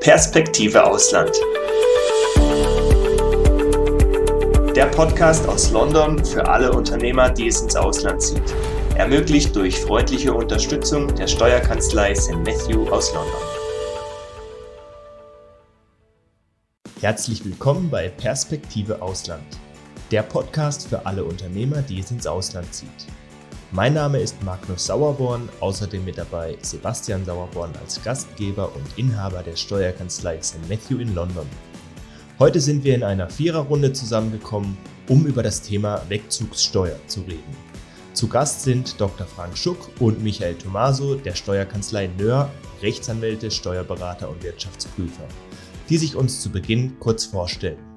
Perspektive Ausland. Der Podcast aus London für alle Unternehmer, die es ins Ausland zieht. Ermöglicht durch freundliche Unterstützung der Steuerkanzlei St. Matthew aus London. Herzlich willkommen bei Perspektive Ausland. Der Podcast für alle Unternehmer, die es ins Ausland zieht. Mein Name ist Magnus Sauerborn, außerdem mit dabei Sebastian Sauerborn als Gastgeber und Inhaber der Steuerkanzlei St. Matthew in London. Heute sind wir in einer Viererrunde zusammengekommen, um über das Thema Wegzugssteuer zu reden. Zu Gast sind Dr. Frank Schuck und Michael Tomaso der Steuerkanzlei Nöhr, Rechtsanwälte, Steuerberater und Wirtschaftsprüfer, die sich uns zu Beginn kurz vorstellen.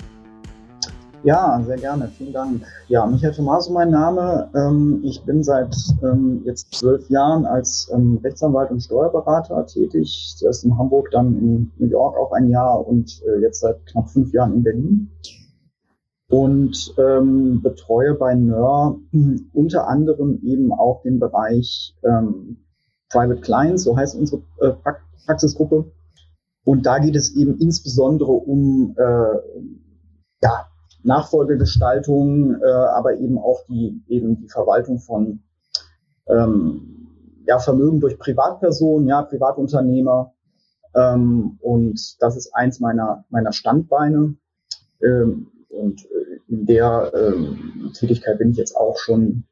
Ja, sehr gerne. Vielen Dank. Ja, Michael Tomaso mein Name. Ähm, ich bin seit ähm, jetzt zwölf Jahren als ähm, Rechtsanwalt und Steuerberater tätig. Zuerst in Hamburg, dann in New York auch ein Jahr und äh, jetzt seit knapp fünf Jahren in Berlin. Und betreue bei NÖR unter anderem eben auch den Bereich Private Clients, so heißt unsere äh, Praxisgruppe. Und da geht es eben insbesondere um äh, ja, Nachfolgegestaltung, äh, aber eben auch die, eben die Verwaltung von ähm, ja, Vermögen durch Privatpersonen, ja, Privatunternehmer. Ähm, und das ist eins meiner, meiner Standbeine. Ähm, und äh, in der ähm, Tätigkeit bin ich jetzt auch schon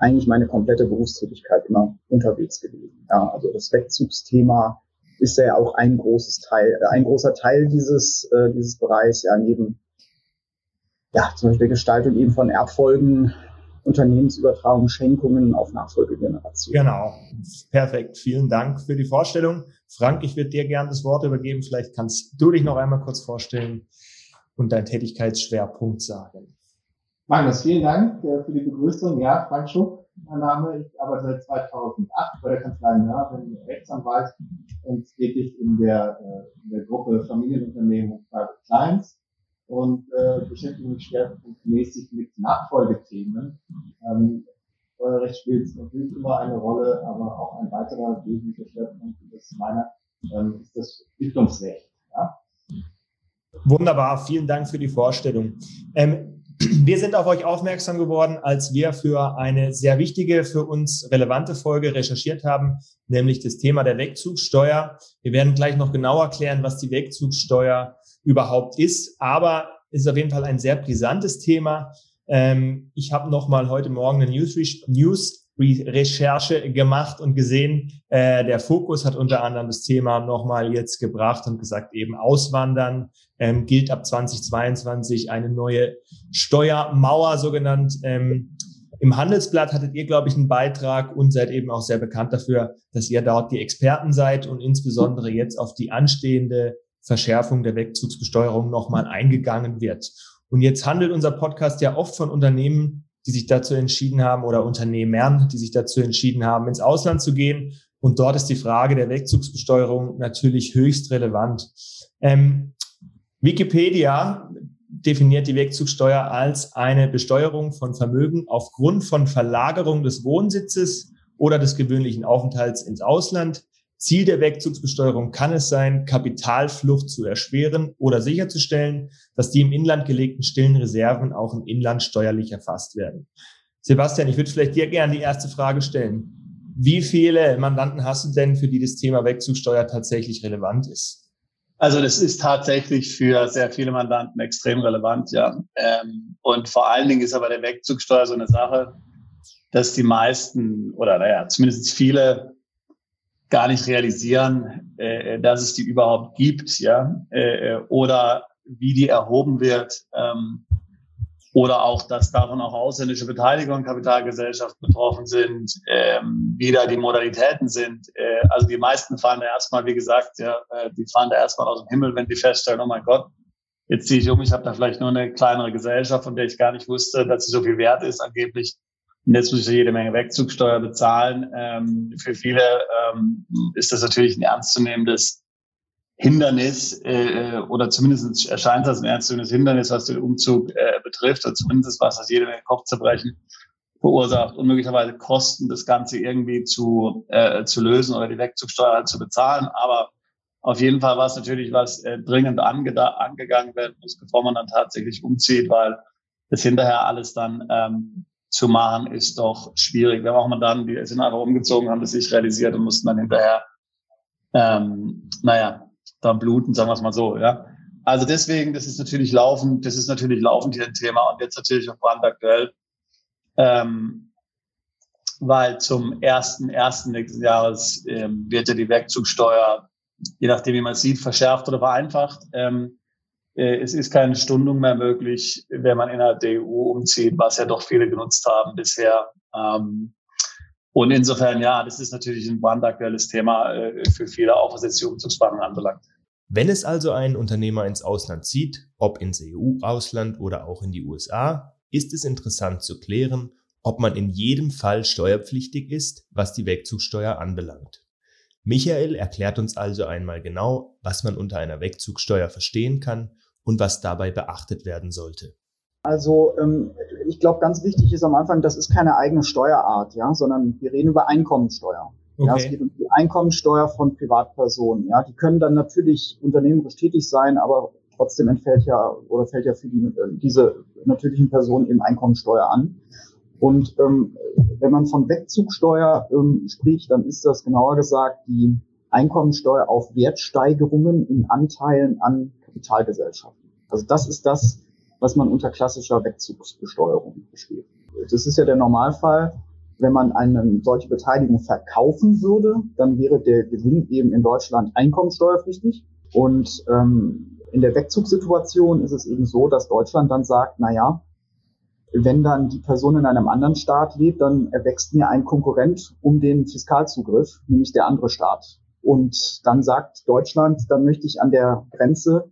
eigentlich meine komplette Berufstätigkeit immer unterwegs gewesen. Ja, also das Wegzugsthema ist ja auch ein großes Teil, äh, ein großer Teil dieses, äh, dieses Bereichs, ja, neben ja, zum Beispiel Gestaltung eben von Erbfolgen, Unternehmensübertragung, Schenkungen auf Nachfolgegenerationen. Genau, perfekt. Vielen Dank für die Vorstellung. Frank, ich würde dir gerne das Wort übergeben. Vielleicht kannst du dich noch einmal kurz vorstellen und deinen Tätigkeitsschwerpunkt sagen. Magnus, vielen Dank äh, für die Begrüßung. Ja, Frank Schuck, mein Name. Ich arbeite seit 2008 bei der Kanzlei Nör, bin Rechtsanwalt und tätig in der, äh, in der Gruppe Familienunternehmen und Private Clients und äh, beschäftige mich schwerpunktmäßig mit Nachfolgethemen. Ähm, Steuerrecht spielt natürlich immer eine Rolle, aber auch ein weiterer wesentlicher Schwerpunkt, ist meiner, ähm, ist das Stiftungsrecht. Ja? Wunderbar, vielen Dank für die Vorstellung. Ähm, wir sind auf euch aufmerksam geworden, als wir für eine sehr wichtige, für uns relevante Folge recherchiert haben, nämlich das Thema der Wegzugssteuer. Wir werden gleich noch genauer klären, was die Wegzugssteuer überhaupt ist. Aber es ist auf jeden Fall ein sehr brisantes Thema. Ähm, ich habe noch mal heute Morgen eine News, News Recherche gemacht und gesehen, äh, der Fokus hat unter anderem das Thema nochmal jetzt gebracht und gesagt, eben Auswandern ähm, gilt ab 2022 eine neue Steuermauer, so genannt. Ähm, Im Handelsblatt hattet ihr, glaube ich, einen Beitrag und seid eben auch sehr bekannt dafür, dass ihr dort die Experten seid und insbesondere jetzt auf die anstehende Verschärfung der Wegzugsbesteuerung nochmal eingegangen wird. Und jetzt handelt unser Podcast ja oft von Unternehmen, die sich dazu entschieden haben oder Unternehmern, die sich dazu entschieden haben, ins Ausland zu gehen. Und dort ist die Frage der Wegzugsbesteuerung natürlich höchst relevant. Ähm, Wikipedia definiert die Wegzugssteuer als eine Besteuerung von Vermögen aufgrund von Verlagerung des Wohnsitzes oder des gewöhnlichen Aufenthalts ins Ausland Ziel der Wegzugsbesteuerung kann es sein, Kapitalflucht zu erschweren oder sicherzustellen, dass die im Inland gelegten stillen Reserven auch im Inland steuerlich erfasst werden. Sebastian, ich würde vielleicht dir gerne die erste Frage stellen. Wie viele Mandanten hast du denn, für die das Thema Wegzugssteuer tatsächlich relevant ist? Also das ist tatsächlich für sehr viele Mandanten extrem relevant, ja. Ähm, und vor allen Dingen ist aber der Wegzugssteuer so eine Sache, dass die meisten oder naja, zumindest viele gar nicht realisieren, äh, dass es die überhaupt gibt, ja, äh, oder wie die erhoben wird, ähm, oder auch, dass davon auch ausländische Beteiligung und Kapitalgesellschaften betroffen sind, ähm, wie da die Modalitäten sind. Äh, also die meisten fahren da erstmal, wie gesagt, ja, äh, die fahren da erstmal aus dem Himmel, wenn die feststellen, oh mein Gott, jetzt ziehe ich um, ich habe da vielleicht nur eine kleinere Gesellschaft, von der ich gar nicht wusste, dass sie so viel wert ist angeblich. Und jetzt muss ich jede Menge Wegzugsteuer bezahlen. Ähm, für viele ähm, ist das natürlich ein ernstzunehmendes Hindernis äh, oder zumindest erscheint das ein ernstzunehmendes Hindernis, was den Umzug äh, betrifft, oder zumindest was das jede Menge Kopfzerbrechen verursacht und möglicherweise Kosten, das Ganze irgendwie zu, äh, zu lösen oder die Wegzugsteuer zu bezahlen. Aber auf jeden Fall war es natürlich was äh, dringend angegangen werden muss, bevor man dann tatsächlich umzieht, weil das hinterher alles dann ähm, zu machen, ist doch schwierig. Wir haben auch mal dann, die sind einfach umgezogen, haben das nicht realisiert und mussten dann hinterher, ähm, naja, dann bluten, sagen wir es mal so, ja. Also deswegen, das ist natürlich laufend, das ist natürlich laufend hier ein Thema und jetzt natürlich auch brandaktuell, ähm, weil zum ersten, ersten nächsten Jahres ähm, wird ja die Wegzugsteuer je nachdem, wie man sieht, verschärft oder vereinfacht. Ähm, äh, es ist keine Stundung mehr möglich, wenn man innerhalb der EU umzieht, was ja doch viele genutzt haben bisher. Ähm, und insofern, ja, das ist natürlich ein brandaktuelles Thema äh, für viele, auch was jetzt die Umzugsspannung anbelangt. Wenn es also ein Unternehmer ins Ausland zieht, ob ins EU-Ausland oder auch in die USA, ist es interessant zu klären, ob man in jedem Fall steuerpflichtig ist, was die Wegzugsteuer anbelangt. Michael erklärt uns also einmal genau, was man unter einer Wegzugsteuer verstehen kann und was dabei beachtet werden sollte. Also ähm, ich glaube, ganz wichtig ist am Anfang, das ist keine eigene Steuerart, ja, sondern wir reden über Einkommensteuer. Okay. Ja, es geht um die Einkommensteuer von Privatpersonen. Ja, die können dann natürlich unternehmerisch tätig sein, aber trotzdem entfällt ja oder fällt ja für die, äh, diese natürlichen Personen eben Einkommensteuer an. Und ähm, wenn man von Wegzugsteuer ähm, spricht, dann ist das genauer gesagt die Einkommensteuer auf Wertsteigerungen in Anteilen an Kapitalgesellschaften. Also das ist das, was man unter klassischer Wegzugsbesteuerung versteht. Das ist ja der Normalfall. Wenn man eine solche Beteiligung verkaufen würde, dann wäre der Gewinn eben in Deutschland einkommensteuerpflichtig. Und ähm, in der Wegzugssituation ist es eben so, dass Deutschland dann sagt, na ja, wenn dann die Person in einem anderen Staat lebt, dann erwächst mir ein Konkurrent um den Fiskalzugriff, nämlich der andere Staat. Und dann sagt Deutschland, dann möchte ich an der Grenze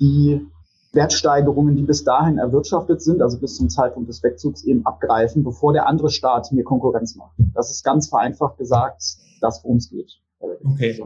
die Wertsteigerungen, die bis dahin erwirtschaftet sind, also bis zum Zeitpunkt des Wegzugs eben abgreifen, bevor der andere Staat mir Konkurrenz macht. Das ist ganz vereinfacht gesagt, das worum es geht. Okay.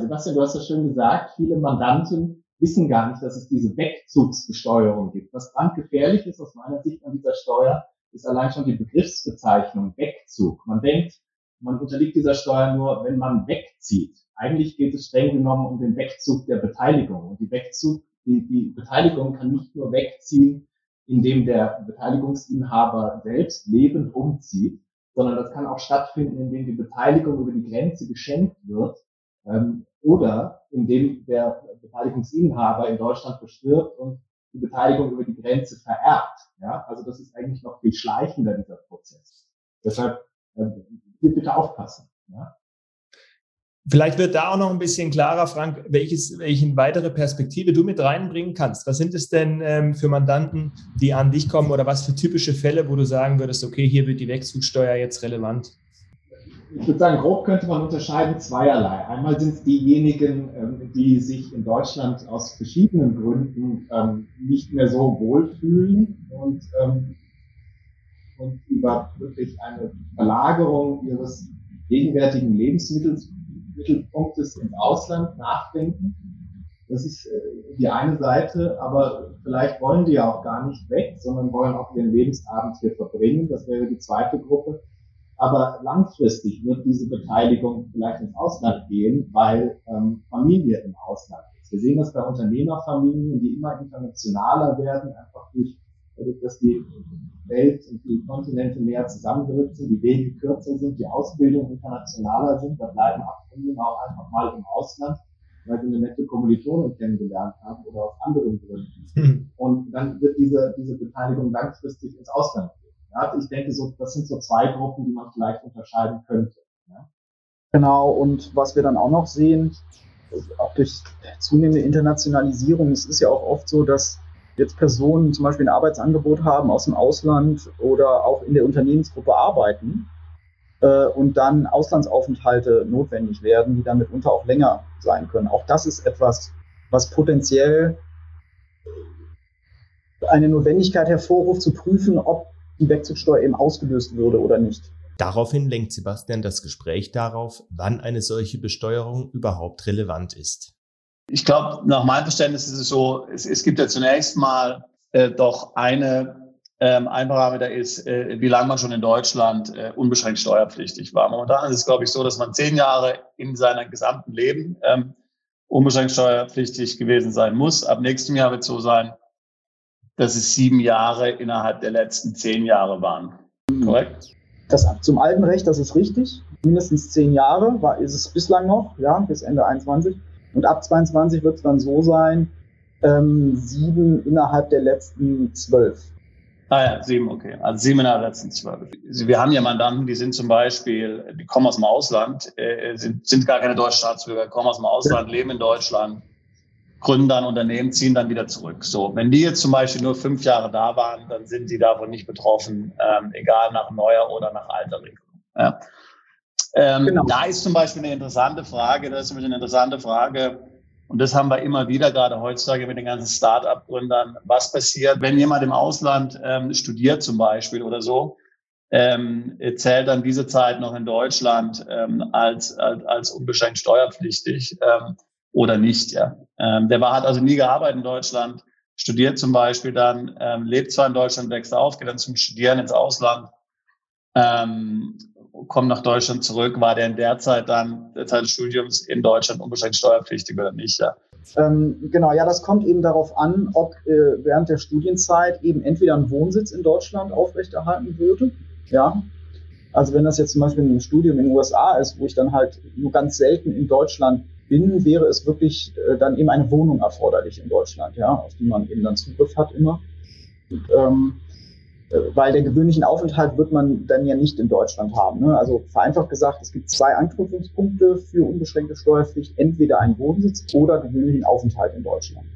Sebastian, du hast ja schön gesagt, viele Mandanten wissen gar nicht, dass es diese Wegzugsbesteuerung gibt. Was brandgefährlich ist aus meiner Sicht an dieser Steuer, ist allein schon die Begriffsbezeichnung Wegzug. Man denkt, man unterliegt dieser Steuer nur, wenn man wegzieht. Eigentlich geht es streng genommen um den Wegzug der Beteiligung. Und die Wegzug, die, die Beteiligung kann nicht nur wegziehen, indem der Beteiligungsinhaber selbst lebend umzieht, sondern das kann auch stattfinden, indem die Beteiligung über die Grenze geschenkt wird ähm, oder indem der Beteiligungsinhaber in Deutschland verstirbt und die Beteiligung über die Grenze vererbt. Ja, also das ist eigentlich noch viel schleichender, dieser Prozess. Deshalb äh, hier bitte aufpassen. Ja. Vielleicht wird da auch noch ein bisschen klarer, Frank, welches, welche weitere Perspektive du mit reinbringen kannst. Was sind es denn ähm, für Mandanten, die an dich kommen oder was für typische Fälle, wo du sagen würdest, okay, hier wird die Wechselsteuer jetzt relevant? ich würde sagen, grob könnte man unterscheiden zweierlei. Einmal sind es diejenigen, ähm, die sich in Deutschland aus verschiedenen Gründen ähm, nicht mehr so wohlfühlen und, ähm, und über wirklich eine Verlagerung ihres gegenwärtigen Lebensmittelpunktes ins Ausland nachdenken. Das ist äh, die eine Seite, aber vielleicht wollen die ja auch gar nicht weg, sondern wollen auch ihren Lebensabend hier verbringen. Das wäre die zweite Gruppe. Aber langfristig wird diese Beteiligung vielleicht ins Ausland gehen, weil ähm, Familie im Ausland ist. Wir sehen das bei Unternehmerfamilien, die immer internationaler werden, einfach durch, dass die Welt und die Kontinente näher zusammengerückt sind, die Wege kürzer sind, die Ausbildung internationaler sind. Da bleiben Familien auch einfach mal im Ausland, weil sie eine nette Kommilitonin kennengelernt haben oder aus anderen Gründen. Mhm. Und dann wird diese, diese Beteiligung langfristig ins Ausland ja, ich denke, so, das sind so zwei Gruppen, die man vielleicht unterscheiden könnte. Ja. Genau, und was wir dann auch noch sehen, auch durch zunehmende Internationalisierung, es ist ja auch oft so, dass jetzt Personen zum Beispiel ein Arbeitsangebot haben aus dem Ausland oder auch in der Unternehmensgruppe arbeiten äh, und dann Auslandsaufenthalte notwendig werden, die dann mitunter auch länger sein können. Auch das ist etwas, was potenziell eine Notwendigkeit hervorruft, zu prüfen, ob die Wechselsteuer eben ausgelöst würde oder nicht. Daraufhin lenkt Sebastian das Gespräch darauf, wann eine solche Besteuerung überhaupt relevant ist. Ich glaube, nach meinem Verständnis ist es so, es, es gibt ja zunächst mal äh, doch eine, ähm, ein Parameter ist, äh, wie lange man schon in Deutschland äh, unbeschränkt steuerpflichtig war. Momentan ist es, glaube ich, so, dass man zehn Jahre in seinem gesamten Leben ähm, unbeschränkt steuerpflichtig gewesen sein muss. Ab nächstem Jahr wird es so sein, dass es sieben Jahre innerhalb der letzten zehn Jahre waren. Korrekt? Das zum alten Recht, das ist richtig. Mindestens zehn Jahre war, ist es bislang noch, ja, bis Ende 21. Und ab 22 wird es dann so sein, ähm, sieben innerhalb der letzten zwölf. Ah ja, sieben, okay. Also sieben innerhalb der letzten zwölf. Wir haben ja Mandanten, die sind zum Beispiel, die kommen aus dem Ausland, äh, sind, sind gar keine deutschen Staatsbürger, kommen aus dem Ausland, leben in Deutschland, gründen dann Unternehmen, ziehen dann wieder zurück. So, wenn die jetzt zum Beispiel nur fünf Jahre da waren, dann sind sie davon nicht betroffen, ähm, egal nach neuer oder nach alter Regelung. Ja. Ähm, genau. Da ist zum Beispiel eine interessante Frage, das ist eine interessante Frage, und das haben wir immer wieder, gerade heutzutage mit den ganzen Start-up-Gründern. Was passiert, wenn jemand im Ausland ähm, studiert zum Beispiel oder so, ähm, zählt dann diese Zeit noch in Deutschland ähm, als, als, als unbeschränkt steuerpflichtig ähm, oder nicht. Ja. Ähm, der war, hat also nie gearbeitet in Deutschland, studiert zum Beispiel dann, ähm, lebt zwar in Deutschland, wächst auf, geht dann zum Studieren ins Ausland, ähm, kommt nach Deutschland zurück, war der in der Zeit dann, der Zeit des Studiums in Deutschland unbeschränkt steuerpflichtig oder nicht? Ja. Ähm, genau, ja, das kommt eben darauf an, ob äh, während der Studienzeit eben entweder ein Wohnsitz in Deutschland aufrechterhalten würde, ja. Also wenn das jetzt zum Beispiel ein Studium in den USA ist, wo ich dann halt nur ganz selten in Deutschland bin, wäre es wirklich äh, dann eben eine Wohnung erforderlich in Deutschland, ja, auf die man eben dann Zugriff hat immer. Und, ähm, äh, weil der gewöhnlichen Aufenthalt wird man dann ja nicht in Deutschland haben. Ne? Also vereinfacht gesagt, es gibt zwei Anknüpfungspunkte für unbeschränkte Steuerpflicht, entweder ein Wohnsitz oder gewöhnlichen Aufenthalt in Deutschland.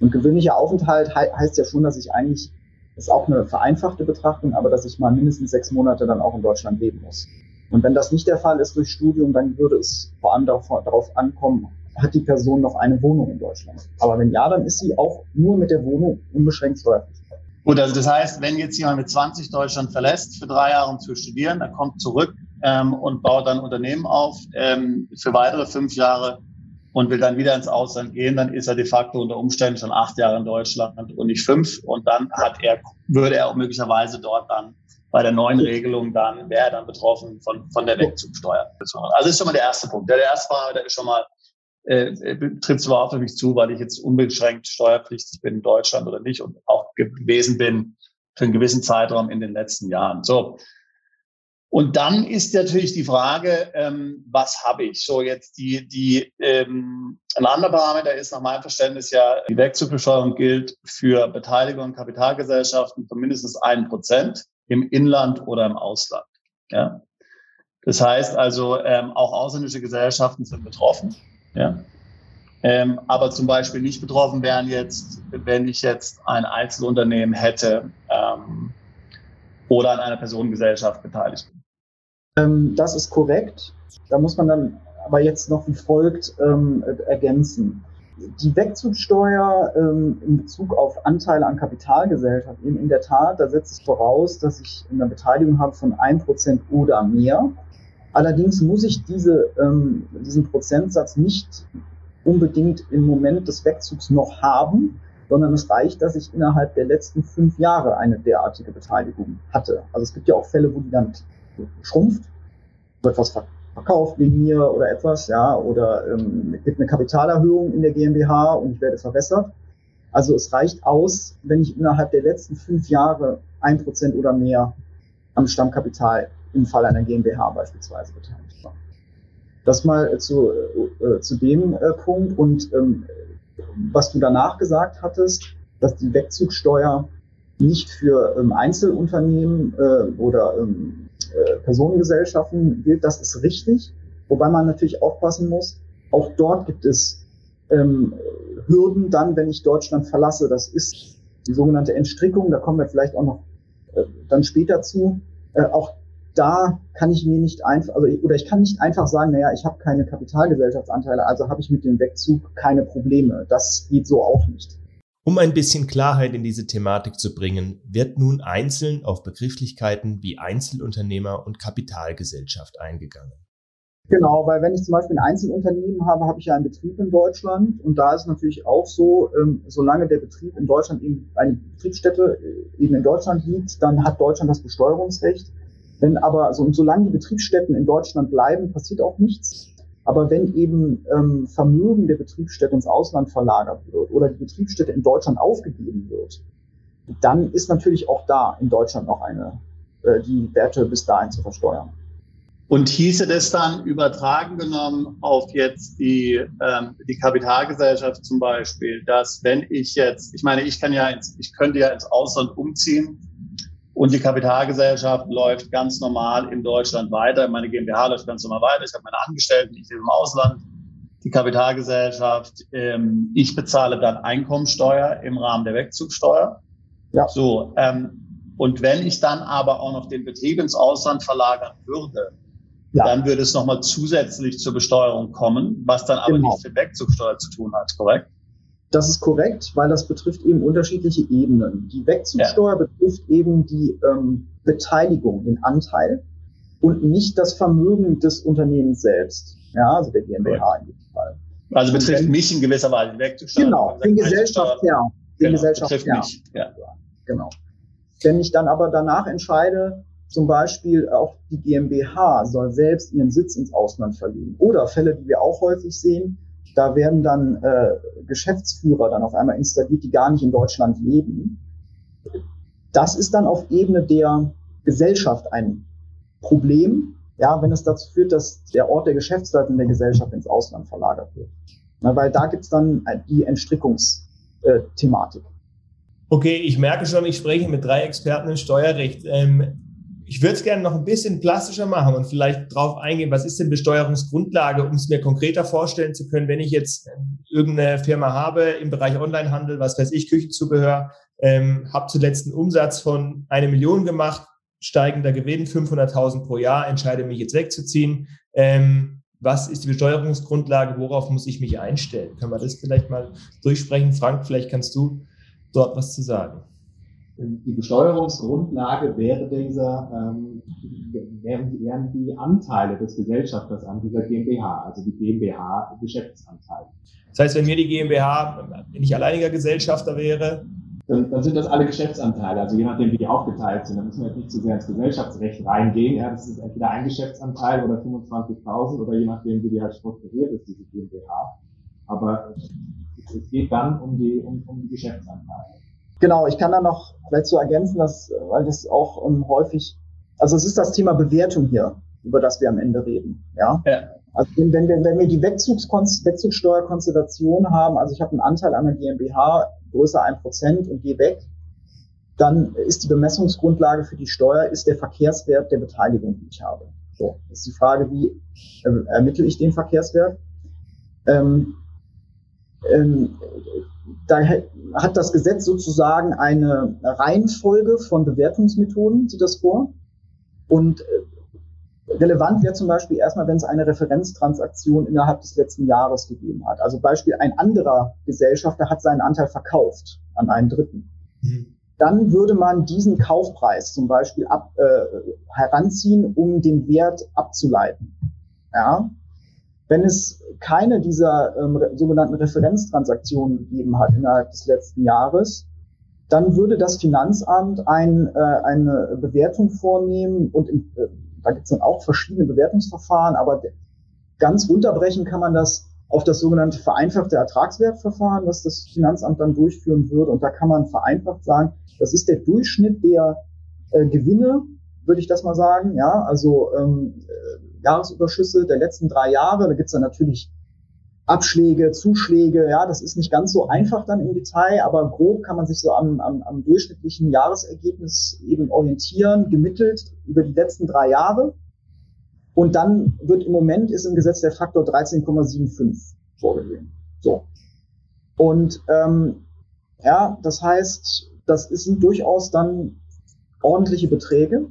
Und gewöhnlicher Aufenthalt he heißt ja schon, dass ich eigentlich, das ist auch eine vereinfachte Betrachtung, aber dass ich mal mindestens sechs Monate dann auch in Deutschland leben muss. Und wenn das nicht der Fall ist durch Studium, dann würde es vor allem darauf ankommen, hat die Person noch eine Wohnung in Deutschland. Aber wenn ja, dann ist sie auch nur mit der Wohnung unbeschränkt steuerpflichtig. Gut, also das heißt, wenn jetzt jemand mit 20 Deutschland verlässt für drei Jahre um zu studieren, er kommt zurück ähm, und baut dann Unternehmen auf ähm, für weitere fünf Jahre und will dann wieder ins Ausland gehen, dann ist er de facto unter Umständen schon acht Jahre in Deutschland und nicht fünf. Und dann hat er, würde er auch möglicherweise dort dann bei der neuen Regelung dann, wäre er dann betroffen von, von der Wegzugsteuer. Also das ist schon mal der erste Punkt. Der, der erste Mal, der ist schon mal äh, äh tritt überhaupt auf mich zu, weil ich jetzt unbeschränkt steuerpflichtig bin in Deutschland oder nicht und auch gewesen bin für einen gewissen Zeitraum in den letzten Jahren. So. Und dann ist natürlich die Frage, ähm, was habe ich? So jetzt die, die ähm, ein anderer Parameter ist nach meinem Verständnis ja, die Wegzugbesteuerung gilt für Beteiligung an Kapitalgesellschaften von mindestens einem Prozent im Inland oder im Ausland. Ja. Das heißt also, ähm, auch ausländische Gesellschaften sind betroffen. Ja? Ähm, aber zum Beispiel nicht betroffen wären jetzt, wenn ich jetzt ein Einzelunternehmen hätte ähm, oder an einer Personengesellschaft beteiligt bin. Ähm, das ist korrekt. Da muss man dann aber jetzt noch wie folgt ähm, ergänzen. Die Wegzugsteuer ähm, in Bezug auf Anteile an Kapitalgesellschaften, in der Tat, da setzt es voraus, dass ich eine Beteiligung habe von 1% oder mehr. Allerdings muss ich diese, ähm, diesen Prozentsatz nicht unbedingt im Moment des Wegzugs noch haben, sondern es reicht, dass ich innerhalb der letzten fünf Jahre eine derartige Beteiligung hatte. Also es gibt ja auch Fälle, wo die dann schrumpft, wird was verkauft wegen mir oder etwas, ja, oder ähm, es gibt eine Kapitalerhöhung in der GmbH und ich werde verwässert. Also es reicht aus, wenn ich innerhalb der letzten fünf Jahre ein Prozent oder mehr am Stammkapital im Fall einer GmbH beispielsweise beteiligt war. Das mal zu, äh, zu dem äh, Punkt. Und ähm, was du danach gesagt hattest, dass die Wegzugsteuer nicht für ähm, Einzelunternehmen äh, oder ähm, äh, Personengesellschaften gilt, das ist richtig. Wobei man natürlich aufpassen muss, auch dort gibt es ähm, Hürden dann, wenn ich Deutschland verlasse. Das ist die sogenannte Entstrickung, da kommen wir vielleicht auch noch äh, dann später zu. Äh, auch da kann ich mir nicht einfach, also, oder ich kann nicht einfach sagen, naja, ich habe keine Kapitalgesellschaftsanteile, also habe ich mit dem Wegzug keine Probleme. Das geht so auch nicht. Um ein bisschen Klarheit in diese Thematik zu bringen, wird nun einzeln auf Begrifflichkeiten wie Einzelunternehmer und Kapitalgesellschaft eingegangen. Genau, weil wenn ich zum Beispiel ein Einzelunternehmen habe, habe ich ja einen Betrieb in Deutschland und da ist natürlich auch so, ähm, solange der Betrieb in Deutschland eben eine Betriebsstätte äh, eben in Deutschland liegt, dann hat Deutschland das Besteuerungsrecht. Wenn aber, so, und solange die Betriebsstätten in Deutschland bleiben, passiert auch nichts. Aber wenn eben ähm, Vermögen der Betriebsstätte ins Ausland verlagert wird oder die Betriebsstätte in Deutschland aufgegeben wird, dann ist natürlich auch da in Deutschland noch eine, äh, die Werte bis dahin zu versteuern. Und hieße das dann übertragen genommen auf jetzt die, ähm, die Kapitalgesellschaft zum Beispiel, dass wenn ich jetzt, ich meine, ich kann ja, ins, ich könnte ja ins Ausland umziehen und die Kapitalgesellschaft läuft ganz normal in Deutschland weiter. Meine GmbH läuft ganz normal weiter. Ich habe meine Angestellten, ich lebe im Ausland. Die Kapitalgesellschaft, ähm, ich bezahle dann Einkommensteuer im Rahmen der Wegzugsteuer. Ja. So, ähm, und wenn ich dann aber auch noch den Betrieb ins Ausland verlagern würde, ja. dann würde es nochmal zusätzlich zur Besteuerung kommen, was dann aber genau. nichts mit Wegzugsteuer zu tun hat, korrekt? Das ist korrekt, weil das betrifft eben unterschiedliche Ebenen. Die Wegzugsteuer ja. betrifft eben die ähm, Beteiligung, den Anteil und nicht das Vermögen des Unternehmens selbst. Ja, also der GmbH in diesem Fall. Also betrifft wenn, mich in gewisser Weise die Wegzugsteuer. Genau, den Gesellschaftsherr. Den genau, Gesellschaftsherr. Ja. Genau. Wenn ich dann aber danach entscheide, zum Beispiel auch die GmbH soll selbst ihren Sitz ins Ausland verlegen. Oder Fälle, die wir auch häufig sehen, da werden dann äh, Geschäftsführer dann auf einmal installiert, die gar nicht in Deutschland leben. Das ist dann auf Ebene der Gesellschaft ein Problem, ja, wenn es dazu führt, dass der Ort der Geschäftsleitung der Gesellschaft ins Ausland verlagert wird. Na, weil da gibt es dann die Entstrickungsthematik. Okay, ich merke schon, ich spreche mit drei Experten im Steuerrecht. Ähm, ich würde es gerne noch ein bisschen plastischer machen und vielleicht drauf eingehen, was ist denn Besteuerungsgrundlage, um es mir konkreter vorstellen zu können, wenn ich jetzt ähm, irgendeine Firma habe im Bereich Onlinehandel, was weiß ich, Küchenzubehör, ähm, habe zuletzt einen Umsatz von eine Million gemacht, steigender Gewinn, 500.000 pro Jahr, entscheide mich jetzt wegzuziehen. Ähm, was ist die Besteuerungsgrundlage, worauf muss ich mich einstellen? Können wir das vielleicht mal durchsprechen? Frank, vielleicht kannst du dort was zu sagen. Die Besteuerungsgrundlage wäre dieser, ähm, wären, wären die Anteile des Gesellschafters an dieser GmbH, also die GmbH-Geschäftsanteile. Das heißt, wenn mir die GmbH nicht alleiniger Gesellschafter wäre, dann, dann, sind das alle Geschäftsanteile. Also je nachdem, wie die aufgeteilt sind. Da müssen wir jetzt nicht zu sehr ins Gesellschaftsrecht reingehen. Ja, das ist entweder ein Geschäftsanteil oder 25.000 oder je nachdem, wie die halt strukturiert ist, diese GmbH. Aber es geht dann um die, um, um die Geschäftsanteile. Genau, ich kann da noch vielleicht so ergänzen, dass, weil das auch um, ähm, häufig, also es ist das Thema Bewertung hier, über das wir am Ende reden. Ja. ja. Also wenn, wenn, wir, wenn wir die Wegzugsteuerkonstellation haben, also ich habe einen Anteil an der GmbH größer ein Prozent und gehe weg, dann ist die Bemessungsgrundlage für die Steuer ist der Verkehrswert der Beteiligung, die ich habe. So, das ist die Frage, wie äh, ermittle ich den Verkehrswert? Ähm, ähm, da hat das Gesetz sozusagen eine Reihenfolge von Bewertungsmethoden, sieht das vor. Und äh, relevant wäre zum Beispiel erstmal, wenn es eine Referenztransaktion innerhalb des letzten Jahres gegeben hat. Also Beispiel, ein anderer Gesellschafter hat seinen Anteil verkauft an einen Dritten. Mhm. Dann würde man diesen Kaufpreis zum Beispiel ab, äh, heranziehen, um den Wert abzuleiten. Ja? Wenn es keine dieser ähm, sogenannten Referenztransaktionen gegeben hat innerhalb des letzten Jahres, dann würde das Finanzamt ein, äh, eine Bewertung vornehmen und in, äh, da gibt es dann auch verschiedene Bewertungsverfahren, aber ganz runterbrechen kann man das auf das sogenannte vereinfachte Ertragswertverfahren, was das Finanzamt dann durchführen würde. Und da kann man vereinfacht sagen, das ist der Durchschnitt der äh, Gewinne, würde ich das mal sagen. Ja, also ähm, Jahresüberschüsse der letzten drei Jahre. Da gibt's dann natürlich Abschläge, Zuschläge, ja, das ist nicht ganz so einfach dann im Detail, aber grob kann man sich so am, am, am durchschnittlichen Jahresergebnis eben orientieren, gemittelt über die letzten drei Jahre. Und dann wird im Moment ist im Gesetz der Faktor 13,75 vorgesehen. So. Und ähm, ja, das heißt, das sind durchaus dann ordentliche Beträge.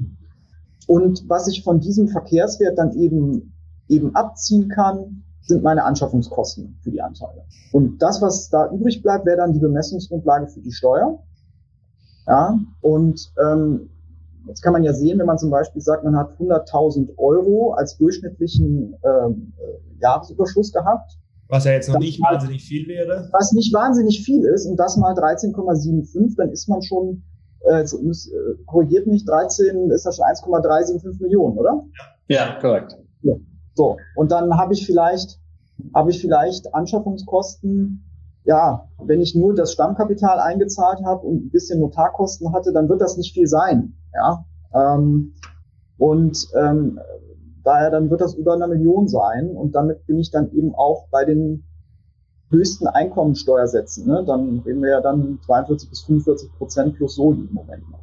Und was ich von diesem Verkehrswert dann eben, eben abziehen kann, sind meine Anschaffungskosten für die Anteile. Und das, was da übrig bleibt, wäre dann die Bemessungsgrundlage für die Steuer. Ja, und ähm, jetzt kann man ja sehen, wenn man zum Beispiel sagt, man hat 100.000 Euro als durchschnittlichen ähm, äh, Jahresüberschuss gehabt. Was ja jetzt noch nicht wahnsinnig viel wäre. Was nicht wahnsinnig viel ist und das mal 13,75, dann ist man schon äh, äh, korrigiert mich, 13 ist das schon 1,375 Millionen, oder? Ja, korrekt. Ja. So, und dann habe ich vielleicht, habe ich vielleicht Anschaffungskosten, ja, wenn ich nur das Stammkapital eingezahlt habe und ein bisschen Notarkosten hatte, dann wird das nicht viel sein. Ja. Ähm, und ähm, daher dann wird das über eine Million sein und damit bin ich dann eben auch bei den höchsten Einkommensteuersätzen. Ne? Dann reden wir ja dann 42 bis 45 Prozent plus Soli im Moment noch.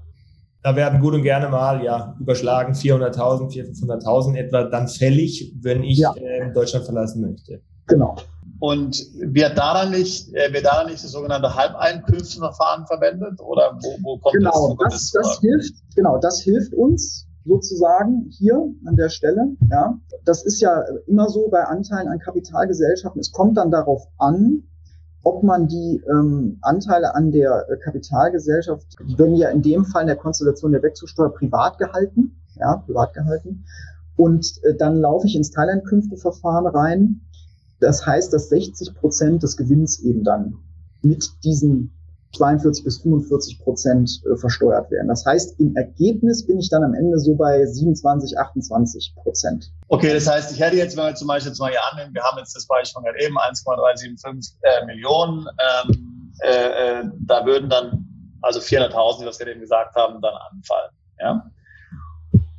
Da werden gut und gerne mal ja überschlagen 400.000, 400.000, 500.000 etwa dann fällig, wenn ich ja. äh, Deutschland verlassen möchte. Genau. Und wird da dann nicht, äh, wird da dann nicht das sogenannte Halbeinkünfteverfahren verwendet oder wo, wo kommt genau, das? Genau, das, das hilft, genau, das hilft uns sozusagen hier an der Stelle. Ja, das ist ja immer so bei Anteilen an Kapitalgesellschaften. Es kommt dann darauf an, ob man die ähm, Anteile an der äh, Kapitalgesellschaft, die werden ja in dem Fall in der Konstellation der Wechselsteuer privat gehalten, ja, privat gehalten. Und äh, dann laufe ich ins Teileinkünfteverfahren rein. Das heißt, dass 60 Prozent des Gewinns eben dann mit diesen 42 bis 45 Prozent äh, versteuert werden. Das heißt, im Ergebnis bin ich dann am Ende so bei 27, 28 Prozent. Okay, das heißt, ich hätte jetzt, wenn wir zum Beispiel jetzt mal hier annehmen, wir haben jetzt das Beispiel gerade eben 1,375 äh, Millionen, ähm, äh, äh, da würden dann also 400.000, was wir eben gesagt haben, dann anfallen. Ja?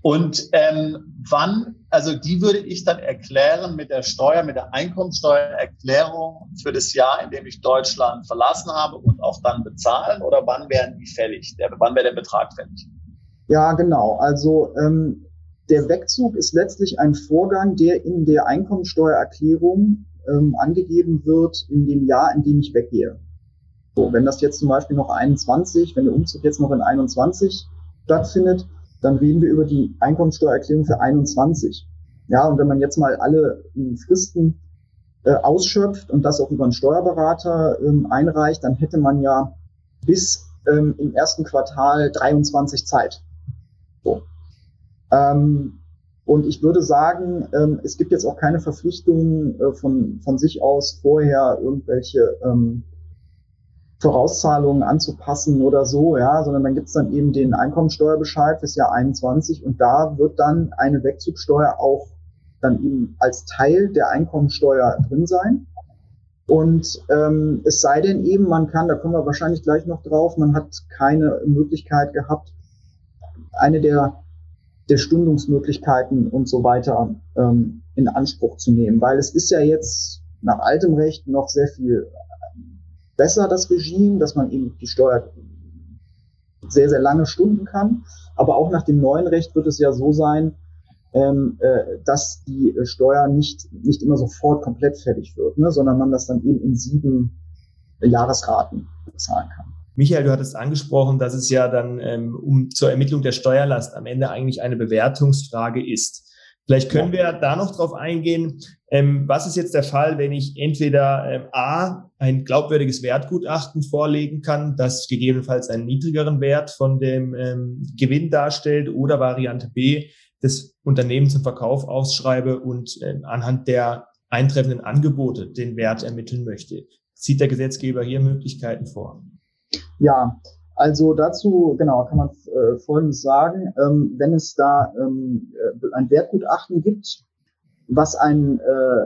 Und ähm, wann, also die würde ich dann erklären mit der Steuer, mit der Einkommensteuererklärung für das Jahr, in dem ich Deutschland verlassen habe und auch dann bezahlen oder wann wären die fällig? Der, wann wäre der Betrag fällig? Ja, genau. Also ähm, der Wegzug ist letztlich ein Vorgang, der in der Einkommensteuererklärung ähm, angegeben wird in dem Jahr, in dem ich weggehe. So, wenn das jetzt zum Beispiel noch 21, wenn der Umzug jetzt noch in 21 stattfindet, dann reden wir über die Einkommensteuererklärung für 21. Ja, und wenn man jetzt mal alle ähm, Fristen äh, ausschöpft und das auch über einen Steuerberater ähm, einreicht, dann hätte man ja bis ähm, im ersten Quartal 23 Zeit. So. Ähm, und ich würde sagen, ähm, es gibt jetzt auch keine Verpflichtungen äh, von, von sich aus vorher irgendwelche ähm, Vorauszahlungen anzupassen oder so, ja, sondern dann gibt's dann eben den Einkommensteuerbescheid fürs Jahr 21 und da wird dann eine Wegzugsteuer auch dann eben als Teil der Einkommensteuer drin sein. Und ähm, es sei denn eben, man kann, da kommen wir wahrscheinlich gleich noch drauf, man hat keine Möglichkeit gehabt, eine der, der Stundungsmöglichkeiten und so weiter ähm, in Anspruch zu nehmen. Weil es ist ja jetzt nach altem Recht noch sehr viel besser, das Regime, dass man eben die Steuer sehr, sehr lange stunden kann. Aber auch nach dem neuen Recht wird es ja so sein, ähm, äh, dass die Steuer nicht, nicht immer sofort komplett fertig wird, ne, sondern man das dann eben in sieben Jahresraten bezahlen kann. Michael, du hattest angesprochen, dass es ja dann ähm, um zur Ermittlung der Steuerlast am Ende eigentlich eine Bewertungsfrage ist. Vielleicht können wir da noch drauf eingehen. Ähm, was ist jetzt der Fall, wenn ich entweder ähm, A, ein glaubwürdiges Wertgutachten vorlegen kann, das gegebenenfalls einen niedrigeren Wert von dem ähm, Gewinn darstellt oder Variante B, das Unternehmen zum Verkauf ausschreibe und äh, anhand der eintreffenden Angebote den Wert ermitteln möchte. Sieht der Gesetzgeber hier Möglichkeiten vor? Ja, also dazu, genau, kann man äh, Folgendes sagen. Ähm, wenn es da ähm, äh, ein Wertgutachten gibt, was ein äh,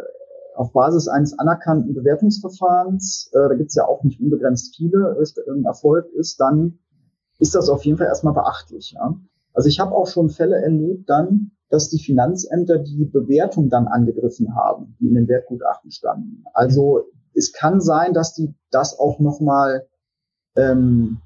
auf Basis eines anerkannten Bewertungsverfahrens, äh, da gibt es ja auch nicht unbegrenzt viele, ist, ähm, erfolgt ist, dann ist das auf jeden Fall erstmal beachtlich. Ja? Also ich habe auch schon Fälle erlebt dann, dass die Finanzämter die Bewertung dann angegriffen haben, die in den Wertgutachten standen. Also es kann sein, dass die das auch nochmal ähm,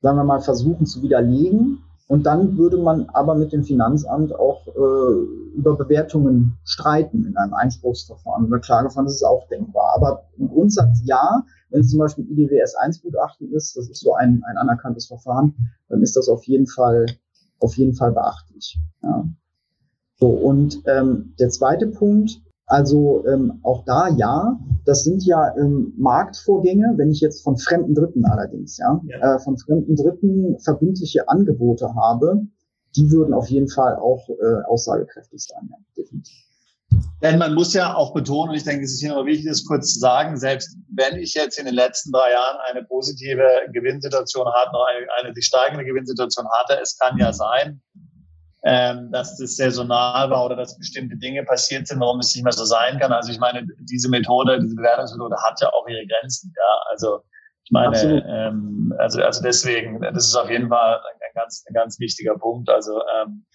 sagen wir mal, versuchen zu widerlegen. Und dann würde man aber mit dem Finanzamt auch äh, über Bewertungen streiten in einem Einspruchsverfahren oder Klageverfahren. Das ist auch denkbar. Aber im Grundsatz ja. Wenn es zum Beispiel IDWS 1 Gutachten ist, das ist so ein, ein anerkanntes Verfahren, dann ist das auf jeden Fall, auf jeden Fall beachtlich. Ja. So, und ähm, der zweite Punkt, also ähm, auch da ja, das sind ja ähm, Marktvorgänge, wenn ich jetzt von fremden Dritten allerdings, ja, ja. Äh, von fremden Dritten verbindliche Angebote habe, die würden auf jeden Fall auch äh, aussagekräftig sein, ja, definitiv. Denn man muss ja auch betonen, und ich denke, es ist hier noch wichtig, das kurz zu sagen, selbst wenn ich jetzt in den letzten drei Jahren eine positive Gewinnsituation hatte, noch eine, eine die steigende Gewinnsituation hatte, es kann ja sein, ähm, dass das saisonal war oder dass bestimmte Dinge passiert sind, warum es nicht mehr so sein kann. Also ich meine, diese Methode, diese Bewertungsmethode hat ja auch ihre Grenzen. Ja, also ich meine, ähm, also also deswegen, das ist auf jeden Fall ein ganz ein ganz wichtiger Punkt. Also ähm,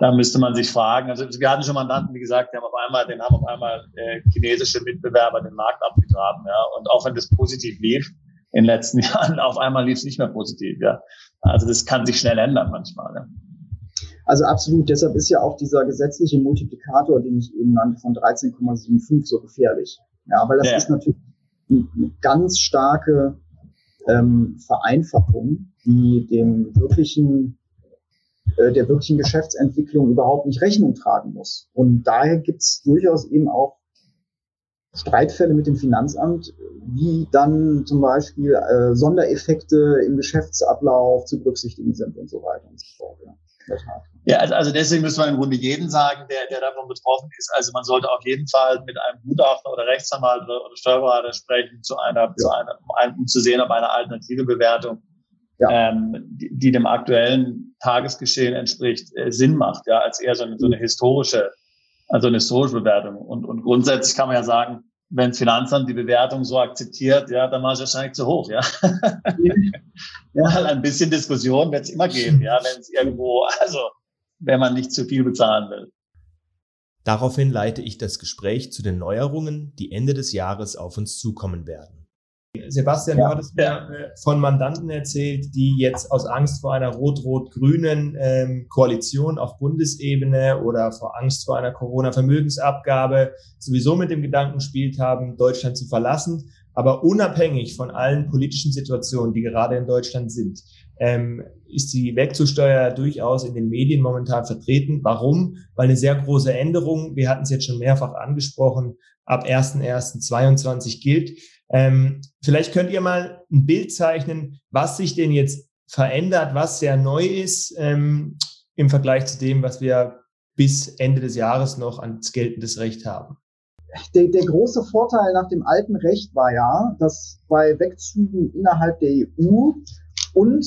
da müsste man sich fragen. Also wir hatten schon Mandanten, wie gesagt, die haben auf einmal, den haben auf einmal äh, chinesische Mitbewerber den Markt abgegraben, ja. Und auch wenn das positiv lief in den letzten Jahren, auf einmal lief es nicht mehr positiv, ja. Also das kann sich schnell ändern manchmal. Ja. Also absolut. Deshalb ist ja auch dieser gesetzliche Multiplikator, den ich eben nannte, von 13,75 so gefährlich. Ja, weil das ja. ist natürlich eine ganz starke ähm, Vereinfachung, die dem wirklichen äh, der wirklichen Geschäftsentwicklung überhaupt nicht Rechnung tragen muss. Und daher gibt es durchaus eben auch Streitfälle mit dem Finanzamt, wie dann zum Beispiel äh, Sondereffekte im Geschäftsablauf zu berücksichtigen sind und so weiter und so fort. Ja. Ja, also, also deswegen müssen wir im Grunde jeden sagen, der, der davon betroffen ist. Also man sollte auf jeden Fall mit einem Gutachter oder Rechtsanwalt oder, oder Steuerberater sprechen, zu einer, ja. zu einer, um zu sehen, ob eine alternative Bewertung, ja. ähm, die, die, dem aktuellen Tagesgeschehen entspricht, äh, Sinn macht, ja, als eher so eine, so eine historische, also eine historische Bewertung. Und, und grundsätzlich kann man ja sagen, wenn das Finanzamt die Bewertung so akzeptiert, ja, dann war es wahrscheinlich zu hoch, ja. ja. Ein bisschen Diskussion wird es immer geben, ja, wenn es irgendwo, also wenn man nicht zu viel bezahlen will. Daraufhin leite ich das Gespräch zu den Neuerungen, die Ende des Jahres auf uns zukommen werden. Sebastian, ja, du hattest mir äh, von Mandanten erzählt, die jetzt aus Angst vor einer rot-rot-grünen ähm, Koalition auf Bundesebene oder vor Angst vor einer Corona-Vermögensabgabe sowieso mit dem Gedanken gespielt haben, Deutschland zu verlassen. Aber unabhängig von allen politischen Situationen, die gerade in Deutschland sind, ähm, ist die Wegzusteuer durchaus in den Medien momentan vertreten. Warum? Weil eine sehr große Änderung, wir hatten es jetzt schon mehrfach angesprochen, ab 1.1.22 gilt. Ähm, vielleicht könnt ihr mal ein Bild zeichnen, was sich denn jetzt verändert, was sehr neu ist ähm, im Vergleich zu dem, was wir bis Ende des Jahres noch ans geltendes Recht haben. Der, der große Vorteil nach dem alten Recht war ja, dass bei Wegzügen innerhalb der EU und